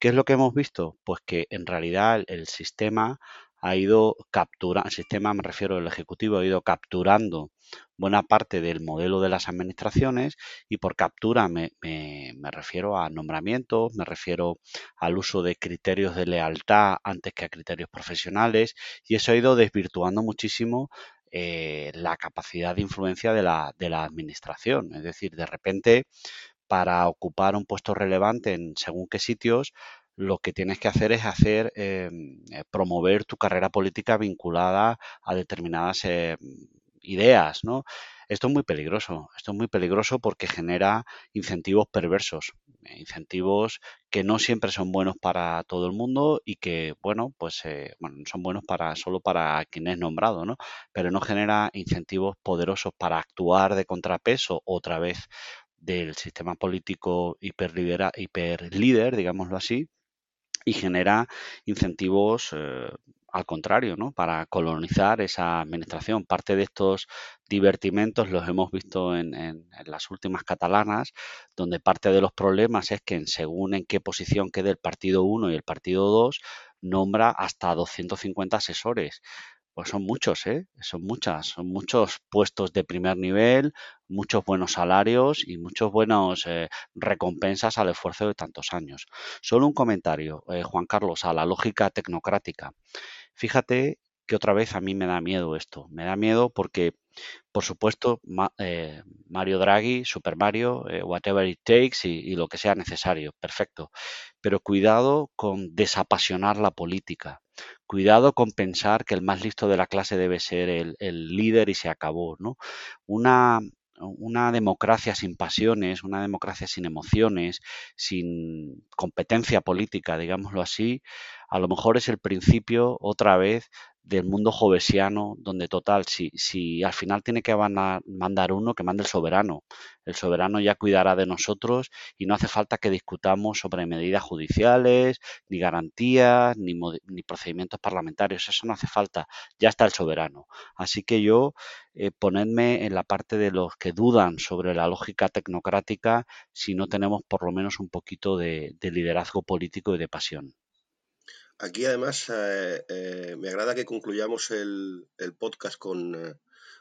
¿Qué es lo que hemos visto? Pues que en realidad el sistema ha ido capturando, el sistema, me refiero al Ejecutivo, ha ido capturando buena parte del modelo de las administraciones y por captura me, refiero a nombramientos, me refiero al uso de criterios de lealtad antes que a criterios profesionales y eso ha ido desvirtuando muchísimo eh, la capacidad de influencia de la, de la administración. Es decir, de repente para ocupar un puesto relevante en según qué sitios, lo que tienes que hacer es hacer em, eh, promover tu carrera política vinculada a determinadas em, ideas, ¿no? Esto es muy peligroso, esto es muy peligroso porque genera incentivos perversos, incentivos que no siempre son buenos para todo el mundo y que, bueno, pues eh, bueno, son buenos para solo para quien es nombrado, ¿no? Pero no genera incentivos poderosos para actuar de contrapeso otra vez del sistema político hiperlíder, digámoslo así, y genera incentivos eh, al contrario, ¿no? Para colonizar esa administración. Parte de estos divertimentos los hemos visto en, las últimas catalanas, donde parte de los problemas es que según en qué posición quede el partido 1 y el partido 2, nombra hasta 250 asesores. Pues son muchos, ¿eh? Son muchas, son muchos puestos de primer nivel, muchos buenos salarios y muchos buenos eh, recompensas al esfuerzo de tantos años. Solo un comentario, eh, Juan Carlos, a la lógica tecnocrática. Fíjate que otra vez a mí me da miedo esto. Me da miedo porque, por supuesto, eh, Mario Draghi, Super Mario, eh, whatever it takes y, lo que sea necesario, perfecto. Pero cuidado con desapasionar la política. Cuidado con pensar que el más listo de la clase debe ser el, el líder y se acabó, ¿no? Una, una democracia sin pasiones, una democracia sin emociones, sin competencia política, digámoslo así, a lo mejor es el principio otra vez del mundo jovesiano, donde total, si, si al final tiene que mandar uno, que mande el soberano. El soberano ya cuidará de nosotros y no hace falta que discutamos sobre medidas judiciales, ni garantías, ni, ni procedimientos parlamentarios. Eso no hace falta. Ya está el soberano. Así que yo, eh, ponedme en la parte de los que dudan sobre la lógica tecnocrática si no tenemos por lo menos un poquito de liderazgo político y de pasión. Aquí además eh, eh, me agrada que concluyamos el, podcast con, eh,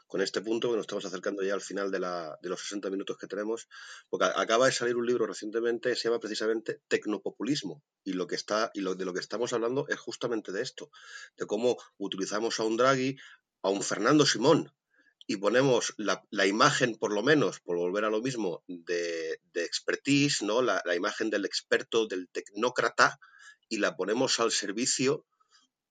con, este punto, que nos estamos acercando ya al final de, la, de, los 60 minutos que tenemos, porque acaba de salir un libro recientemente, se llama precisamente Tecnopopulismo, y lo que está, y lo, de lo que estamos hablando es justamente de esto, de cómo utilizamos a un Draghi, a un Fernando Simón, y ponemos la, imagen, por lo menos, por volver a lo mismo, de, de expertise, ¿no? La, imagen del experto, del tecnócrata, y la ponemos al servicio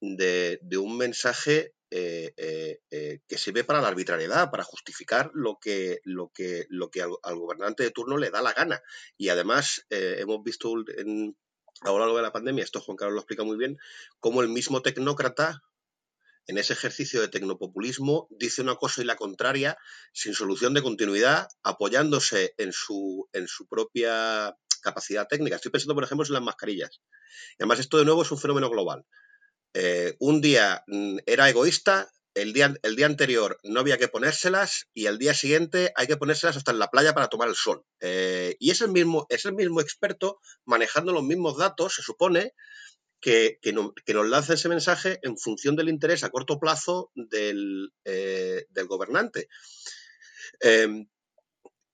de, un mensaje eh, eh, eh, que sirve para la arbitrariedad, para justificar lo que, lo que, lo que al, gobernante de turno le da la gana. Y además hemos visto en, a lo largo de la pandemia, esto Juan Carlos lo explica muy bien, cómo el mismo tecnócrata en ese ejercicio de tecnopopulismo dice una cosa y la contraria sin solución de continuidad, apoyándose en su, en su propia capacidad técnica. Estoy pensando, por ejemplo, en las mascarillas. Y además, esto de nuevo es un fenómeno global. Eh, un día mm, era egoísta, el día, el día, anterior no había que ponérselas y el día siguiente hay que ponérselas hasta en la playa para tomar el sol. Eh, y es el, mismo, es el mismo experto manejando los mismos datos, se supone, que, nos lanza ese mensaje en función del interés a corto plazo del, eh, del gobernante.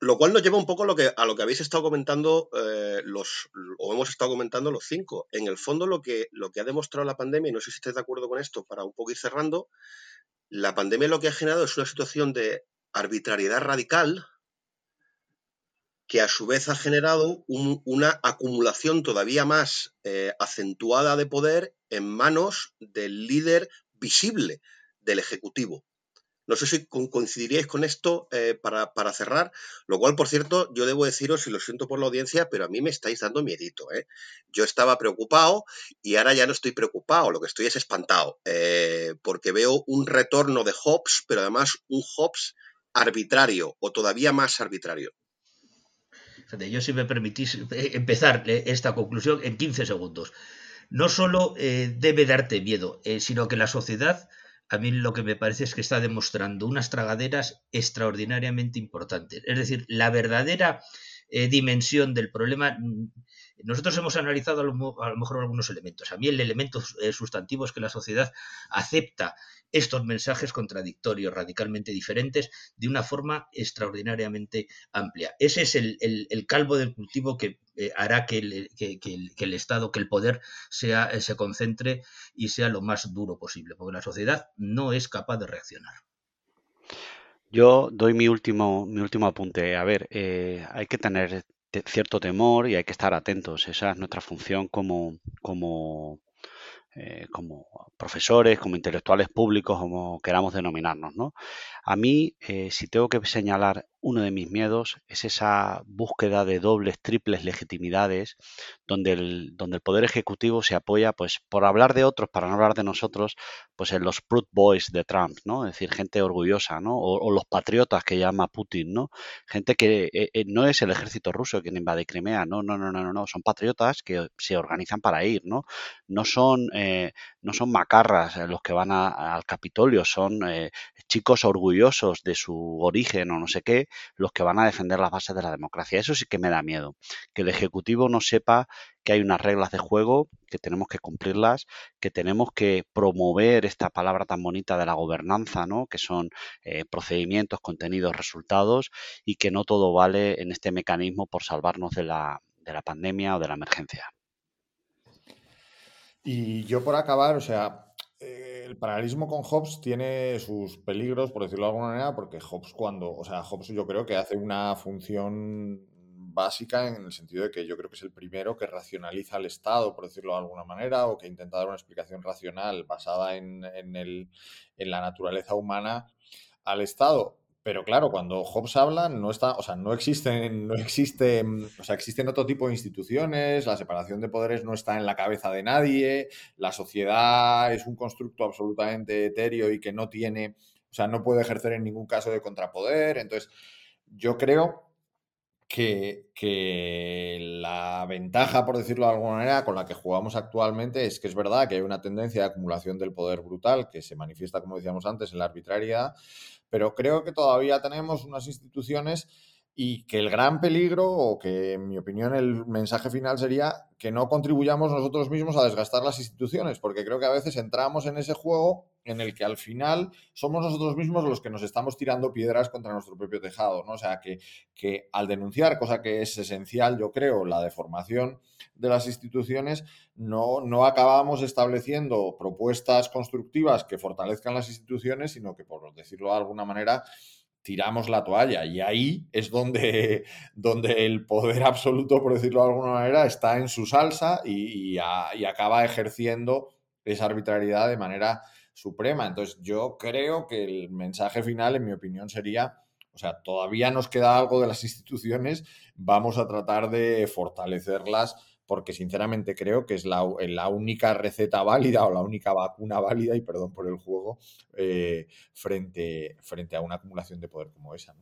Lo cual nos lleva un poco a lo que, a lo que habéis estado comentando eh, los, o hemos estado comentando los cinco. En el fondo, lo que, lo que ha demostrado la pandemia, y no sé si estáis de acuerdo con esto, para un poco ir cerrando, la pandemia lo que ha generado es una situación de arbitrariedad radical que a su vez ha generado una acumulación todavía más eh, acentuada de poder en manos del líder visible del Ejecutivo. No sé si coincidiríais con esto eh, para, cerrar, lo cual, por cierto, yo debo deciros, y lo siento por la audiencia, pero a mí me estáis dando miedito. ¿eh? Yo estaba preocupado y ahora ya no estoy preocupado, lo que estoy es espantado, eh, porque veo un retorno de Hobbes, pero además un Hobbes arbitrario o todavía más arbitrario. Yo, si me permitís empezar esta conclusión en 15 segundos. No solo debe darte miedo, sino que la sociedad a mí lo que me parece es que está demostrando unas tragaderas extraordinariamente importantes. Es decir, la verdadera eh, dimensión del problema. Nosotros hemos analizado a lo, mejor algunos elementos. A mí el elemento eh, sustantivo es que la sociedad acepta estos mensajes contradictorios, radicalmente diferentes, de una forma extraordinariamente amplia. Ese es el, calvo del cultivo que eh, hará que el, Estado, que el poder eh, se concentre y sea lo más duro posible, porque la sociedad no es capaz de reaccionar. Yo doy mi último, mi último apunte. A ver, hay que tener cierto temor y hay que estar atentos. Esa es nuestra función como, como eh, profesores, como intelectuales públicos, como queramos denominarnos. ¿no? A mí, eh, si tengo que señalar uno de mis miedos, es esa búsqueda de dobles, triples legitimidades, donde el, donde el Poder Ejecutivo se apoya, pues, por hablar de otros, para no hablar de nosotros, pues en los Proud Boys de Trump, ¿no? Es decir, gente orgullosa, ¿no? O, los patriotas que llama Putin, ¿no? Gente que eh, no es el ejército ruso quien invade Crimea, no, no, no, no, no, no, son patriotas que se organizan para ir, ¿no? No son eh, no son macarras eh, los que van al Capitolio, son eh, chicos orgullosos de su origen o no sé qué, los que van a defender las bases de la democracia. Eso sí que me da miedo, que el Ejecutivo no sepa que hay unas reglas de juego, que tenemos que cumplirlas, que tenemos que promover esta palabra tan bonita de la gobernanza, ¿no? que son procedimientos, contenidos, resultados, y que no todo vale en este mecanismo por salvarnos de la, de la pandemia o de la emergencia. Y yo por acabar, o sea, eh, el paralelismo con Hobbes tiene sus peligros, por decirlo de alguna manera, porque Hobbes cuando, o sea, Hobbes yo creo que hace una función básica en el sentido de que yo creo que es el primero que racionaliza al Estado, por decirlo de alguna manera, o que intenta dar una explicación racional basada en, en, el, en la naturaleza humana al Estado. Pero claro, cuando Hobbes habla, no está, o sea, no existen, no existen, o sea, existen otro tipo de instituciones, la separación de poderes no está en la cabeza de nadie, la sociedad es un constructo absolutamente etéreo y que no tiene, o sea, no puede ejercer en ningún caso de contrapoder. Entonces, yo creo que, que, la ventaja, por decirlo de alguna manera, con la que jugamos actualmente es que es verdad que hay una tendencia de acumulación del poder brutal que se manifiesta, como decíamos antes, en la arbitrariedad, pero creo que todavía tenemos unas instituciones y que el gran peligro, o que en mi opinión el mensaje final sería que no contribuyamos nosotros mismos a desgastar las instituciones, porque creo que a veces entramos en ese juego en el que al final somos nosotros mismos los que nos estamos tirando piedras contra nuestro propio tejado, ¿no? O sea, que, que al denunciar, cosa que es esencial, yo creo, la deformación de las instituciones, no, no acabamos estableciendo propuestas constructivas que fortalezcan las instituciones, sino que, por decirlo de alguna manera, tiramos la toalla. Y ahí es donde, *laughs* donde el poder absoluto, por decirlo de alguna manera, está en su salsa y, y, acaba ejerciendo esa arbitrariedad de manera suprema. Entonces, yo creo que el mensaje final, en mi opinión, sería, o sea, todavía nos queda algo de las instituciones, vamos a tratar de fortalecerlas porque sinceramente creo que es la, única receta válida o la única vacuna válida, y perdón por el juego, eh, frente, frente a una acumulación de poder como esa.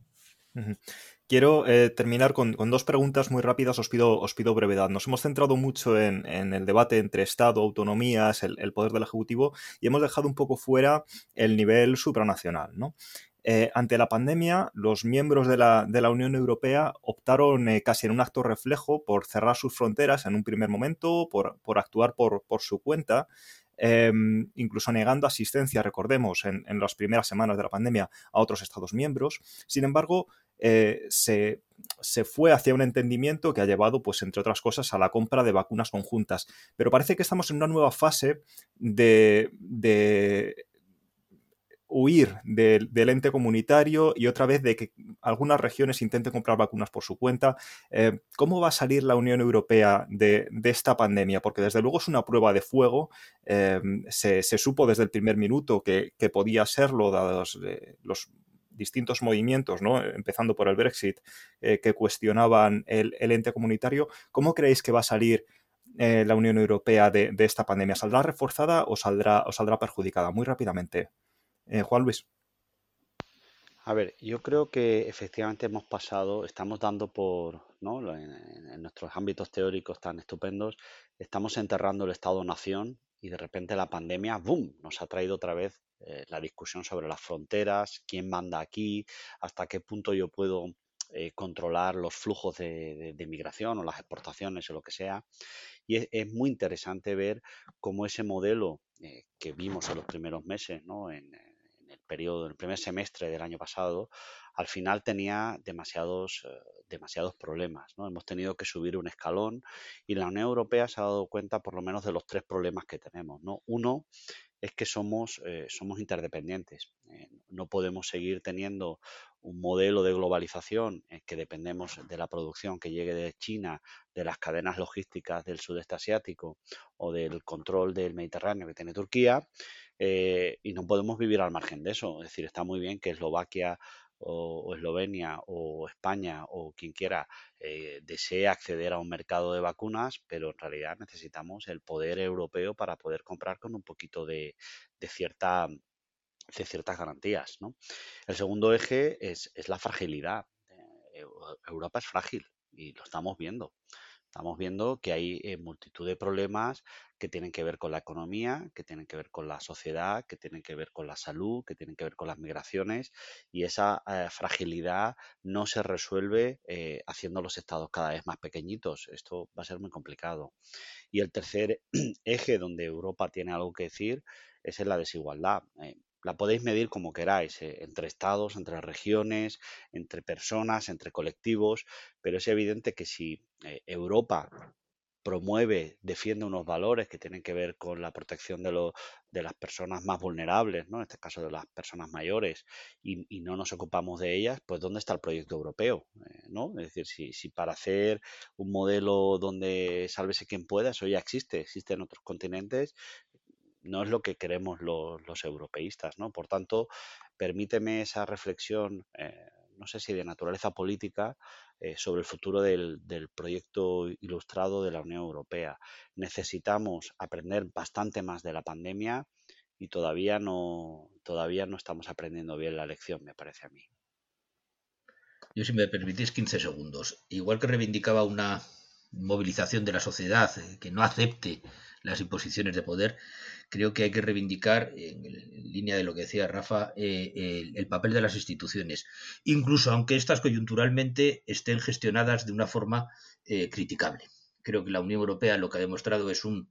Quiero eh, terminar con, dos preguntas muy rápidas, os pido, os pido brevedad. Nos hemos centrado mucho en, el debate entre Estado, autonomías, el, el, poder del Ejecutivo y hemos dejado un poco fuera el nivel supranacional. ¿no? Eh, ante la pandemia, los miembros de la, Unión Europea optaron eh, casi en un acto reflejo por cerrar sus fronteras en un primer momento, por, actuar por, su cuenta, em, incluso negando asistencia, recordemos, en, las primeras semanas de la pandemia a otros Estados miembros. Sin embargo, eh, se, fue hacia un entendimiento que ha llevado, pues, entre otras cosas, a la compra de vacunas conjuntas. Pero parece que estamos en una nueva fase de huir del, ente comunitario y otra vez de que algunas regiones intenten comprar vacunas por su cuenta. Eh, ¿Cómo va a salir la Unión Europea de, esta pandemia? Porque desde luego es una prueba de fuego. Eh, se, supo desde el primer minuto que, podía serlo, dados eh, los distintos movimientos, ¿no? empezando por el Brexit, que cuestionaban el, ente comunitario. ¿Cómo creéis que va a salir la Unión Europea de, esta pandemia? ¿Saldrá reforzada o saldrá perjudicada? Muy rápidamente. Eh, Juan Luis. A ver, yo creo que efectivamente hemos pasado, estamos dando por, ¿no? en, nuestros ámbitos teóricos tan estupendos, estamos enterrando el Estado-nación y de repente la pandemia, ¡boom!, nos ha traído otra vez eh, la discusión sobre las fronteras, quién manda aquí, hasta qué punto yo puedo eh, controlar los flujos de, migración o las exportaciones o lo que sea. Y es, muy interesante ver cómo ese modelo que vimos en los primeros meses, ¿no? En, periodo, en el primer semestre del año pasado, al final tenía demasiados, eh, demasiados problemas. ¿no? Hemos tenido que subir un escalón y la Unión Europea se ha dado cuenta por lo menos de los tres problemas que tenemos. ¿no? Uno, es que somos, eh, somos interdependientes. Eh, no podemos seguir teniendo un modelo de globalización en que dependemos de la producción que llegue de China, de las cadenas logísticas del sudeste asiático o del control del Mediterráneo que tiene Turquía, eh, y no podemos vivir al margen de eso. Es decir, está muy bien que Eslovaquia o, Eslovenia o España o quien quiera eh, desee acceder a un mercado de vacunas, pero en realidad necesitamos el poder europeo para poder comprar con un poquito de, cierta de ciertas garantías. ¿no? El segundo eje es, es la fragilidad. Eh, Europa es frágil y lo estamos viendo. Estamos viendo que hay multitud de problemas que tienen que ver con la economía, que tienen que ver con la sociedad, que tienen que ver con la salud, que tienen que ver con las migraciones y esa eh, fragilidad no se resuelve eh, haciendo los estados cada vez más pequeñitos. Esto va a ser muy complicado. Y el tercer *clears throat* eje donde Europa tiene algo que decir es en la desigualdad la podéis medir como queráis, eh, entre estados, entre regiones, entre personas, entre colectivos, pero es evidente que si eh, Europa promueve, defiende unos valores que tienen que ver con la protección de, de las personas más vulnerables, ¿no? en este caso de las personas mayores, y, no nos ocupamos de ellas, pues ¿dónde está el proyecto europeo? Eh, ¿no? Es decir, si, si, para hacer un modelo donde sálvese quien pueda, eso ya existe, existe en otros continentes, no es lo que queremos los, europeístas, ¿no? Por tanto, permíteme esa reflexión, eh, no sé si de naturaleza política, eh, sobre el futuro del, proyecto ilustrado de la Unión Europea. Necesitamos aprender bastante más de la pandemia y todavía no, todavía no estamos aprendiendo bien la lección, me parece a mí. Yo, si me permitís 15 segundos, igual que reivindicaba una movilización de la sociedad eh, que no acepte las imposiciones de poder, creo que hay que reivindicar, en, línea de lo que decía Rafa, eh, el, papel de las instituciones, incluso aunque estas coyunturalmente estén gestionadas de una forma eh, criticable. Creo que la Unión Europea lo que ha demostrado es una,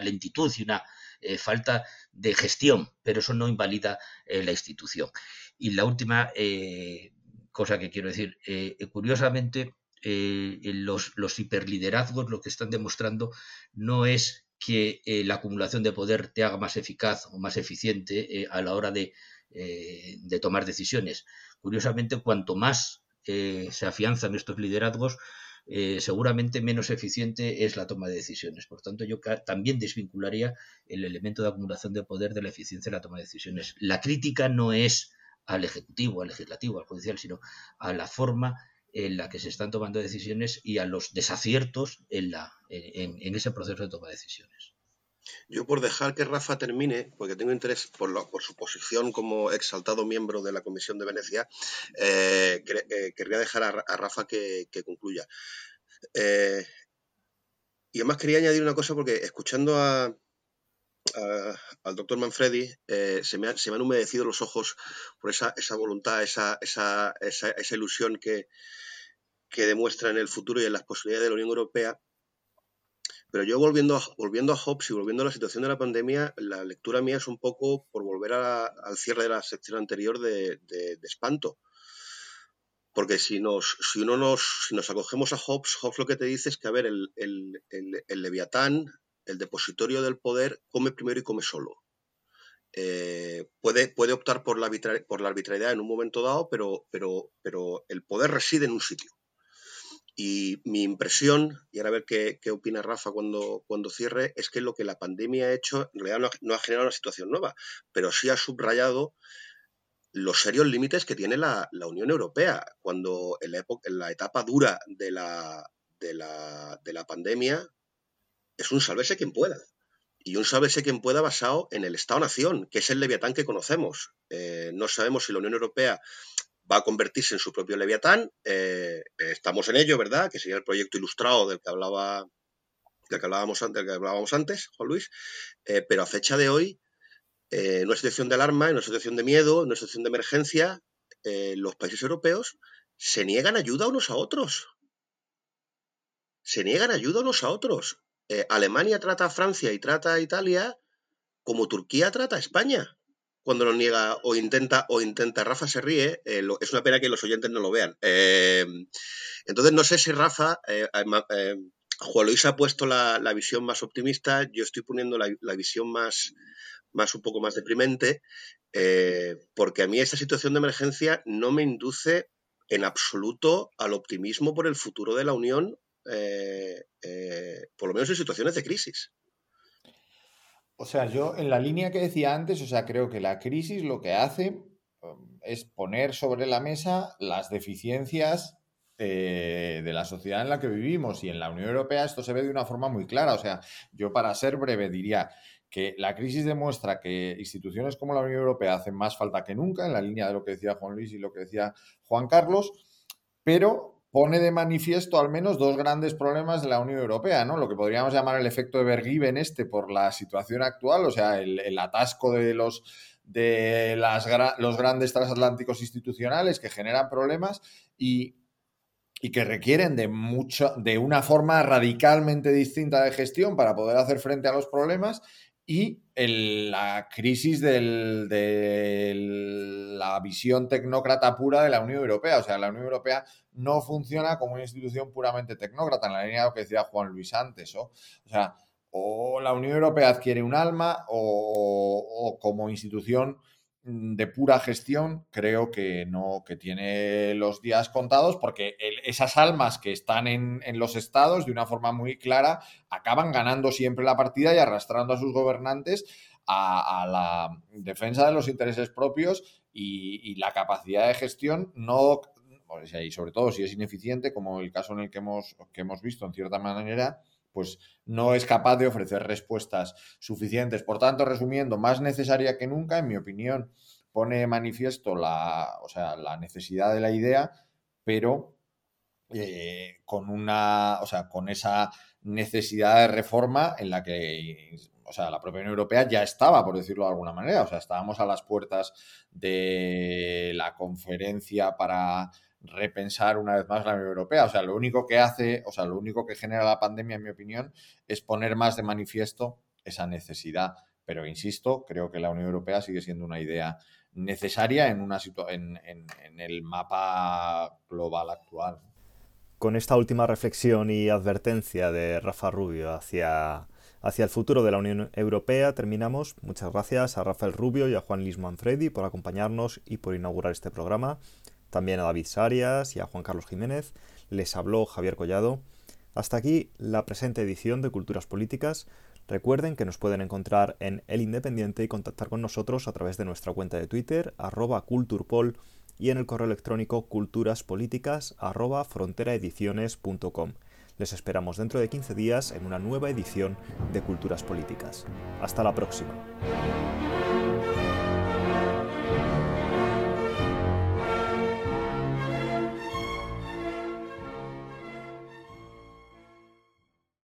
lentitud y una eh, falta de gestión, pero eso no invalida la institución. Y la última cosa que quiero decir, curiosamente, los, los hiperliderazgos lo que están demostrando no es que eh, la acumulación de poder te haga más eficaz o más eficiente eh, a la hora de, eh, de, tomar decisiones. Curiosamente, cuanto más se afianzan estos liderazgos, seguramente menos eficiente es la toma de decisiones. Por tanto, yo también desvincularía el elemento de acumulación de poder de la eficiencia de la toma de decisiones. La crítica no es al Ejecutivo, al Legislativo, al Judicial, sino a la forma en la que se están tomando decisiones y a los desaciertos en, la, en, ese proceso de toma de decisiones. Yo por dejar que Rafa termine, porque tengo interés por, su posición como exaltado miembro de la Comisión de Venecia, eh, eh, querría dejar a, Rafa que, concluya. Eh, y además quería añadir una cosa porque escuchando a, al doctor Manfredi se, me se, me han humedecido los ojos por esa, esa voluntad, esa, esa, esa ilusión que, que demuestra en el futuro y en las posibilidades de la Unión Europea. Pero yo volviendo a, volviendo a Hobbes y volviendo a la situación de la pandemia, la lectura mía es un poco por volver al cierre de la sección anterior de, espanto. Porque si, nos, si uno nos, si nos acogemos a Hobbes, Hobbes lo que te dice es que, a ver, el, el, el, leviatán, el depositorio del poder, come primero y come solo. Eh, puede, puede, optar por la, la arbitrariedad en un momento dado, pero, pero, pero el poder reside en un sitio. Y mi impresión, y ahora a ver qué, opina Rafa cuando, cuando cierre, es que lo que la pandemia ha hecho, en realidad no ha, generado una situación nueva, pero sí ha subrayado los serios límites que tiene la, Unión Europea. Cuando en la, época, en la etapa dura de la, de la, de la pandemia, es un sálvese quien pueda. Y un sálvese quien pueda basado en el Estado-Nación, que es el leviatán que conocemos. Eh, no sabemos si la Unión Europea va a convertirse en su propio Leviatán. Eh, estamos en ello, ¿verdad? Que sería el proyecto ilustrado del que hablaba del que hablábamos antes, del que hablábamos antes Juan Luis, eh, pero a fecha de hoy, en una situación de alarma, en una situación de miedo, en una situación de emergencia, los países europeos se niegan ayuda unos a otros. Se niegan ayuda unos a otros. Alemania trata a Francia y trata a Italia como Turquía trata a España cuando lo niega o intenta, o intenta, Rafa se ríe, eh, es una pena que los oyentes no lo vean. Eh, entonces no sé si Rafa, eh, Juan Luis ha puesto la, visión más optimista, yo estoy poniendo la, visión más, más un poco más deprimente, eh, porque a mí esta situación de emergencia no me induce en absoluto al optimismo por el futuro de la Unión, eh, eh, por lo menos en situaciones de crisis. O sea, yo en la línea que decía antes, o sea, creo que la crisis lo que hace um, es poner sobre la mesa las deficiencias eh, de la sociedad en la que vivimos y en la Unión Europea esto se ve de una forma muy clara. O sea, yo para ser breve diría que la crisis demuestra que instituciones como la Unión Europea hacen más falta que nunca, en la línea de lo que decía Juan Luis y lo que decía Juan Carlos, pero pone de manifiesto al menos dos grandes problemas de la Unión Europea, ¿no? Lo que podríamos llamar el efecto de Bergiven este por la situación actual, o sea, el, atasco de los de las, los grandes transatlánticos institucionales que generan problemas y, y que requieren de mucho, de una forma radicalmente distinta de gestión para poder hacer frente a los problemas y la crisis de la visión tecnócrata pura de la Unión Europea. O sea, la Unión Europea no funciona como una institución puramente tecnócrata, en la línea de lo que decía Juan Luis antes. O sea, o la Unión Europea adquiere un alma o como institución de pura gestión, creo que no, que tiene los días contados, porque esas almas que están en, los estados, de una forma muy clara, acaban ganando siempre la partida y arrastrando a sus gobernantes a, la defensa de los intereses propios y, la capacidad de gestión no. Y sobre todo si es ineficiente, como el caso en el que hemos, que hemos visto en cierta manera, pues no es capaz de ofrecer respuestas suficientes. Por tanto, resumiendo, más necesaria que nunca, en mi opinión, pone manifiesto la, o sea, la necesidad de la idea, pero eh, con una, o sea, con esa necesidad de reforma en la que o sea, la propia Unión Europea ya estaba, por decirlo de alguna manera. O sea, estábamos a las puertas de la conferencia para repensar una vez más la Unión Europea. O sea, lo único que hace, o sea, lo único que genera la pandemia, en mi opinión, es poner más de manifiesto esa necesidad. Pero insisto, creo que la Unión Europea sigue siendo una idea necesaria en, una en, en, el mapa global actual. Con esta última reflexión y advertencia de Rafa Rubio hacia, hacia el futuro de la Unión Europea terminamos. Muchas gracias a Rafael Rubio y a Juan Luis Manfredi por acompañarnos y por inaugurar este programa también a David Sarias y a Juan Carlos Jiménez. Les habló Javier Collado. Hasta aquí la presente edición de Culturas Políticas. Recuerden que nos pueden encontrar en El Independiente y contactar con nosotros a través de nuestra cuenta de Twitter, arroba culturpol, y en el correo electrónico culturaspolíticas arroba fronteraediciones.com. Les esperamos dentro de 15 días en una nueva edición de Culturas Políticas. Hasta la próxima.